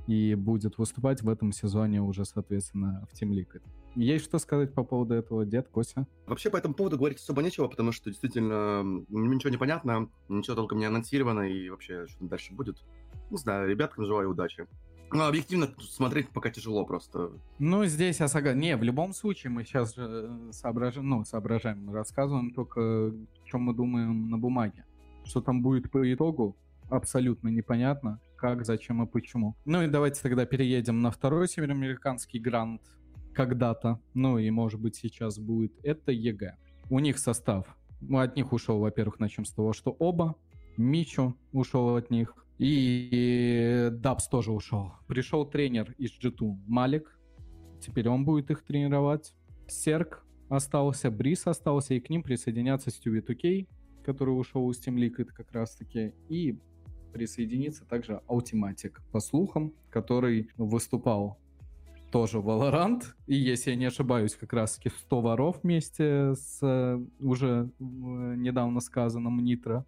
и будет выступать в этом сезоне уже, соответственно, в Team Liquid. Есть что сказать по поводу этого, дед Кося? Вообще по этому поводу говорить особо нечего, потому что действительно ничего не понятно, ничего толком не анонсировано, и вообще что дальше будет. Не знаю, ребяткам желаю удачи. Ну, объективно смотреть пока тяжело просто. Ну, здесь я согласен. Не, в любом случае мы сейчас же соображаем, ну, соображаем, рассказываем только, чем мы думаем на бумаге. Что там будет по итогу, абсолютно непонятно. Как, зачем и почему. Ну и давайте тогда переедем на второй североамериканский гранд когда-то, ну и может быть сейчас будет, это EG. У них состав, ну, от них ушел, во-первых, начнем с того, что оба, Мичу ушел от них, и Дабс тоже ушел. Пришел тренер из G2, Малик, теперь он будет их тренировать. Серк остался, Брис остался, и к ним присоединятся Стюви Тукей, который ушел из Team Liquid как раз-таки, и присоединится также Automatic, по слухам, который выступал тоже Valorant, и если я не ошибаюсь, как раз-таки 100 воров вместе с э, уже э, недавно сказанным Нитро,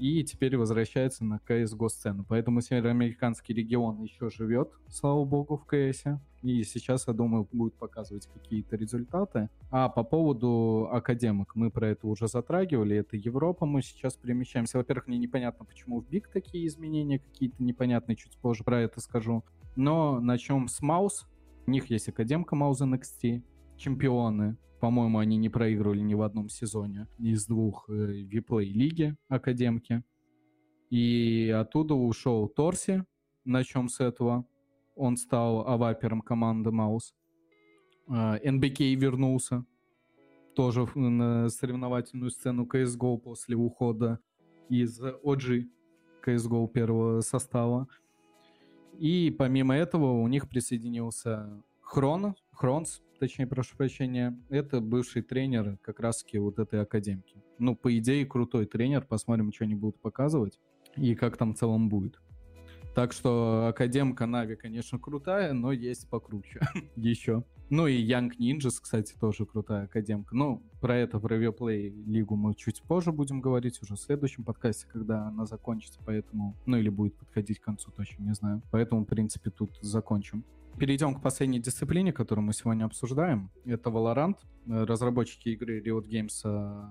и теперь возвращается на CSGO сцену. Поэтому североамериканский регион еще живет, слава богу, в CS. И сейчас, я думаю, будет показывать какие-то результаты. А по поводу академок, мы про это уже затрагивали. Это Европа, мы сейчас перемещаемся. Во-первых, мне непонятно, почему в Биг такие изменения какие-то непонятные, чуть позже про это скажу. Но начнем с Маус. У них есть Академка Мауза NXT, чемпионы. По-моему, они не проигрывали ни в одном сезоне из двух э, виплей лиги Академки. И оттуда ушел Торси. Начнем с этого. Он стал авапером команды Маус. НБК вернулся тоже на соревновательную сцену CSGO после ухода из OG CSGO первого состава. И помимо этого у них присоединился Хрон, Хронс, точнее, прошу прощения, это бывший тренер как раз-таки вот этой академки. Ну, по идее, крутой тренер, посмотрим, что они будут показывать и как там в целом будет. Так что Академка Нави, конечно, крутая, но есть покруче еще. Ну и Young Ninjas, кстати, тоже крутая академка. Ну, про это, про Viaplay лигу мы чуть позже будем говорить, уже в следующем подкасте, когда она закончится, поэтому... Ну или будет подходить к концу, точно не знаю. Поэтому, в принципе, тут закончим. Перейдем к последней дисциплине, которую мы сегодня обсуждаем. Это Valorant. Разработчики игры Riot Games э,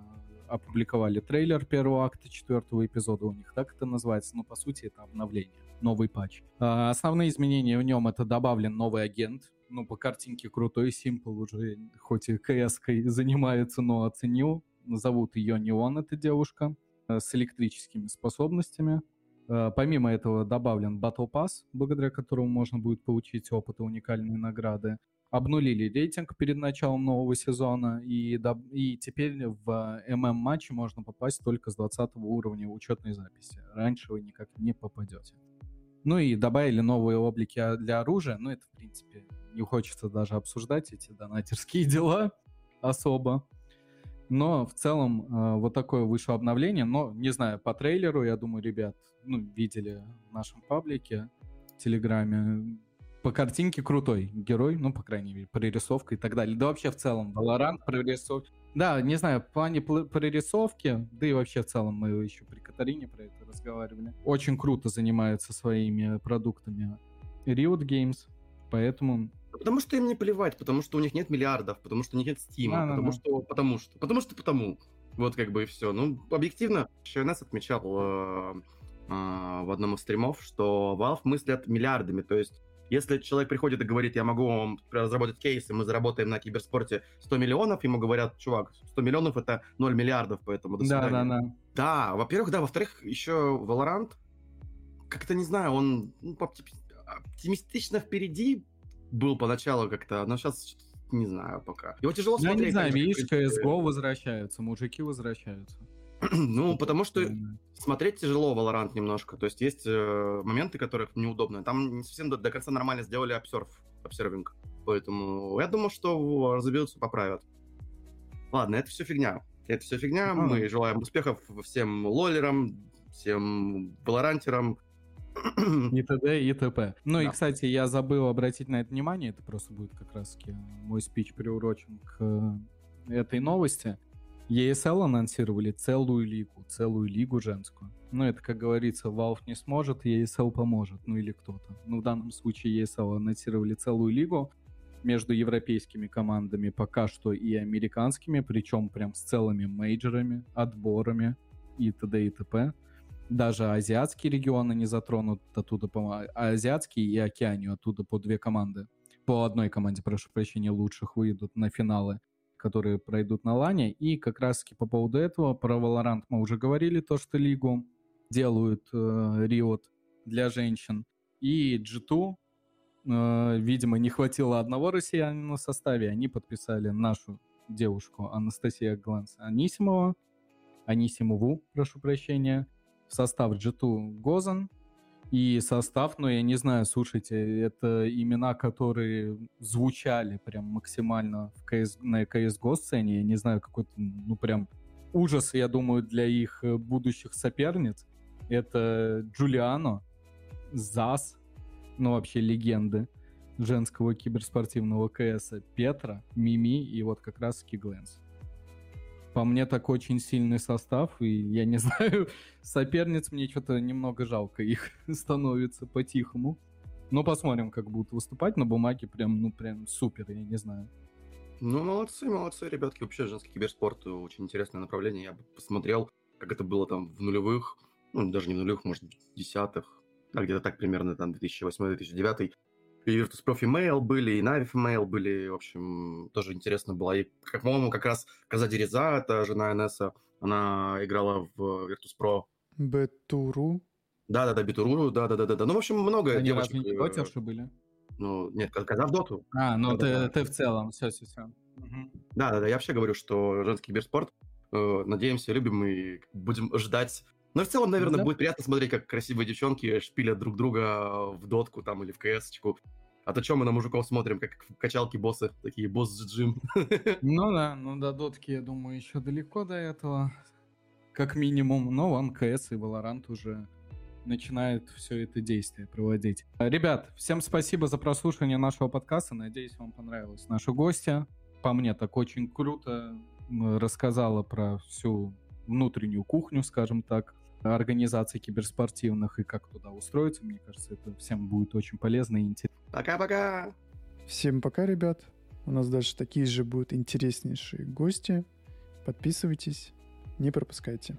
опубликовали трейлер первого акта четвертого эпизода у них, так это называется, но по сути это обновление, новый патч. А, основные изменения в нем это добавлен новый агент, ну по картинке крутой, Simple уже хоть и кс занимается, но оценил. Зовут ее Неон, эта девушка, э, с электрическими способностями. Э, помимо этого добавлен Battle Pass, благодаря которому можно будет получить опыт и уникальные награды обнулили рейтинг перед началом нового сезона, и, и теперь в ММ-матче можно попасть только с 20 уровня учетной записи. Раньше вы никак не попадете. Ну и добавили новые облики для оружия, ну это, в принципе, не хочется даже обсуждать эти донатерские дела особо. Но в целом э, вот такое вышло обновление. Но, не знаю, по трейлеру, я думаю, ребят, ну, видели в нашем паблике, в Телеграме. По картинке крутой герой, ну, по крайней мере, прорисовка и так далее. Да вообще в целом, Valorant, прорисовка. Да, не знаю, в плане прорисовки, да и вообще в целом мы еще при Катарине про это разговаривали. Очень круто занимаются своими продуктами Riot Games, поэтому Потому что им не плевать, потому что у них нет миллиардов, потому что у них нет стима, да, потому да, что, потому что, потому что, потому. Вот как бы и все. Ну, объективно, ШНС отмечал э, э, в одном из стримов, что Valve мыслят миллиардами, то есть если человек приходит и говорит, я могу вам разработать кейс, и мы заработаем на киберспорте 100 миллионов, ему говорят, чувак, 100 миллионов это 0 миллиардов, поэтому до свидания. Да, да, да. Да, во-первых, да, во-вторых, еще Valorant, как-то не знаю, он ну, оптимистично впереди был поначалу как-то, но сейчас не знаю пока. Его тяжело Я смотреть. Я не знаю, видишь, CSGO возвращаются, мужики возвращаются. ну, потому что смотреть тяжело Valorant немножко. То есть есть э, моменты, которых неудобно. Там не совсем до, до конца нормально сделали обсерв, обсервинг. Поэтому я думаю, что разобьются, поправят. Ладно, это все фигня. Это все фигня. Мы желаем успехов всем лолерам, всем валорантерам, и т.д. и т.п. Ну да. и, кстати, я забыл обратить на это внимание, это просто будет как раз мой спич приурочен к э, этой новости. ESL анонсировали целую лигу, целую лигу женскую. Ну, это, как говорится, Valve не сможет, ESL поможет, ну или кто-то. Ну, в данном случае ESL анонсировали целую лигу между европейскими командами пока что и американскими, причем прям с целыми мейджорами, отборами и т.д. и т.п даже азиатские регионы не затронут оттуда, по а азиатские и океанию оттуда по две команды. По одной команде, прошу прощения, лучших выйдут на финалы, которые пройдут на лане. И как раз-таки по поводу этого, про Valorant мы уже говорили, то, что лигу делают э, Riot для женщин. И G2, э, видимо, не хватило одного россиянина в составе, они подписали нашу девушку Анастасия Гланс Анисимова, Анисимову, прошу прощения, в состав G2 Гозан и состав, ну, я не знаю, слушайте, это имена, которые звучали прям максимально в CS, на CSGO сцене, я не знаю, какой-то, ну, прям ужас, я думаю, для их э, будущих соперниц. Это Джулиано, Зас, ну, вообще легенды женского киберспортивного КС, Петра, Мими и вот как раз Кигленс. По мне так очень сильный состав, и я не знаю, соперниц мне что-то немного жалко их становится по-тихому. Но посмотрим, как будут выступать. На бумаге прям, ну, прям супер, я не знаю. Ну, молодцы, молодцы, ребятки. Вообще, женский киберспорт очень интересное направление. Я бы посмотрел, как это было там в нулевых, ну, даже не в нулевых, может, в десятых, а где-то так примерно, там, 2008-2009 и Virtus Pro Female были, и Navi Female были, в общем, тоже интересно было. И, как, по-моему, как раз Каза Дереза, это жена Энесса, она играла в Virtus Pro. Бетуру? Да-да-да, Бетуру, да-да-да-да. Ну, в общем, много Они девочек... Они разве не были? Ну, нет, Каза в Доту. А, ну ты, ты в целом, все-все-все. Да-да-да, я вообще говорю, что женский киберспорт, э, надеемся, любим и будем ждать но в целом, наверное, да. будет приятно смотреть, как красивые девчонки шпилят друг друга в дотку там или в КС-очку. А то что мы на мужиков смотрим, как в качалке боссы, такие босс джим. Ну да, ну до дотки, я думаю, еще далеко до этого, как минимум. Но вон КС и Valorant уже начинают все это действие проводить. Ребят, всем спасибо за прослушивание нашего подкаста. Надеюсь, вам понравилась наша гостья. По мне так очень круто рассказала про всю внутреннюю кухню, скажем так, организаций киберспортивных и как туда устроиться. Мне кажется, это всем будет очень полезно и интересно. Пока-пока! Всем пока, ребят. У нас дальше такие же будут интереснейшие гости. Подписывайтесь, не пропускайте.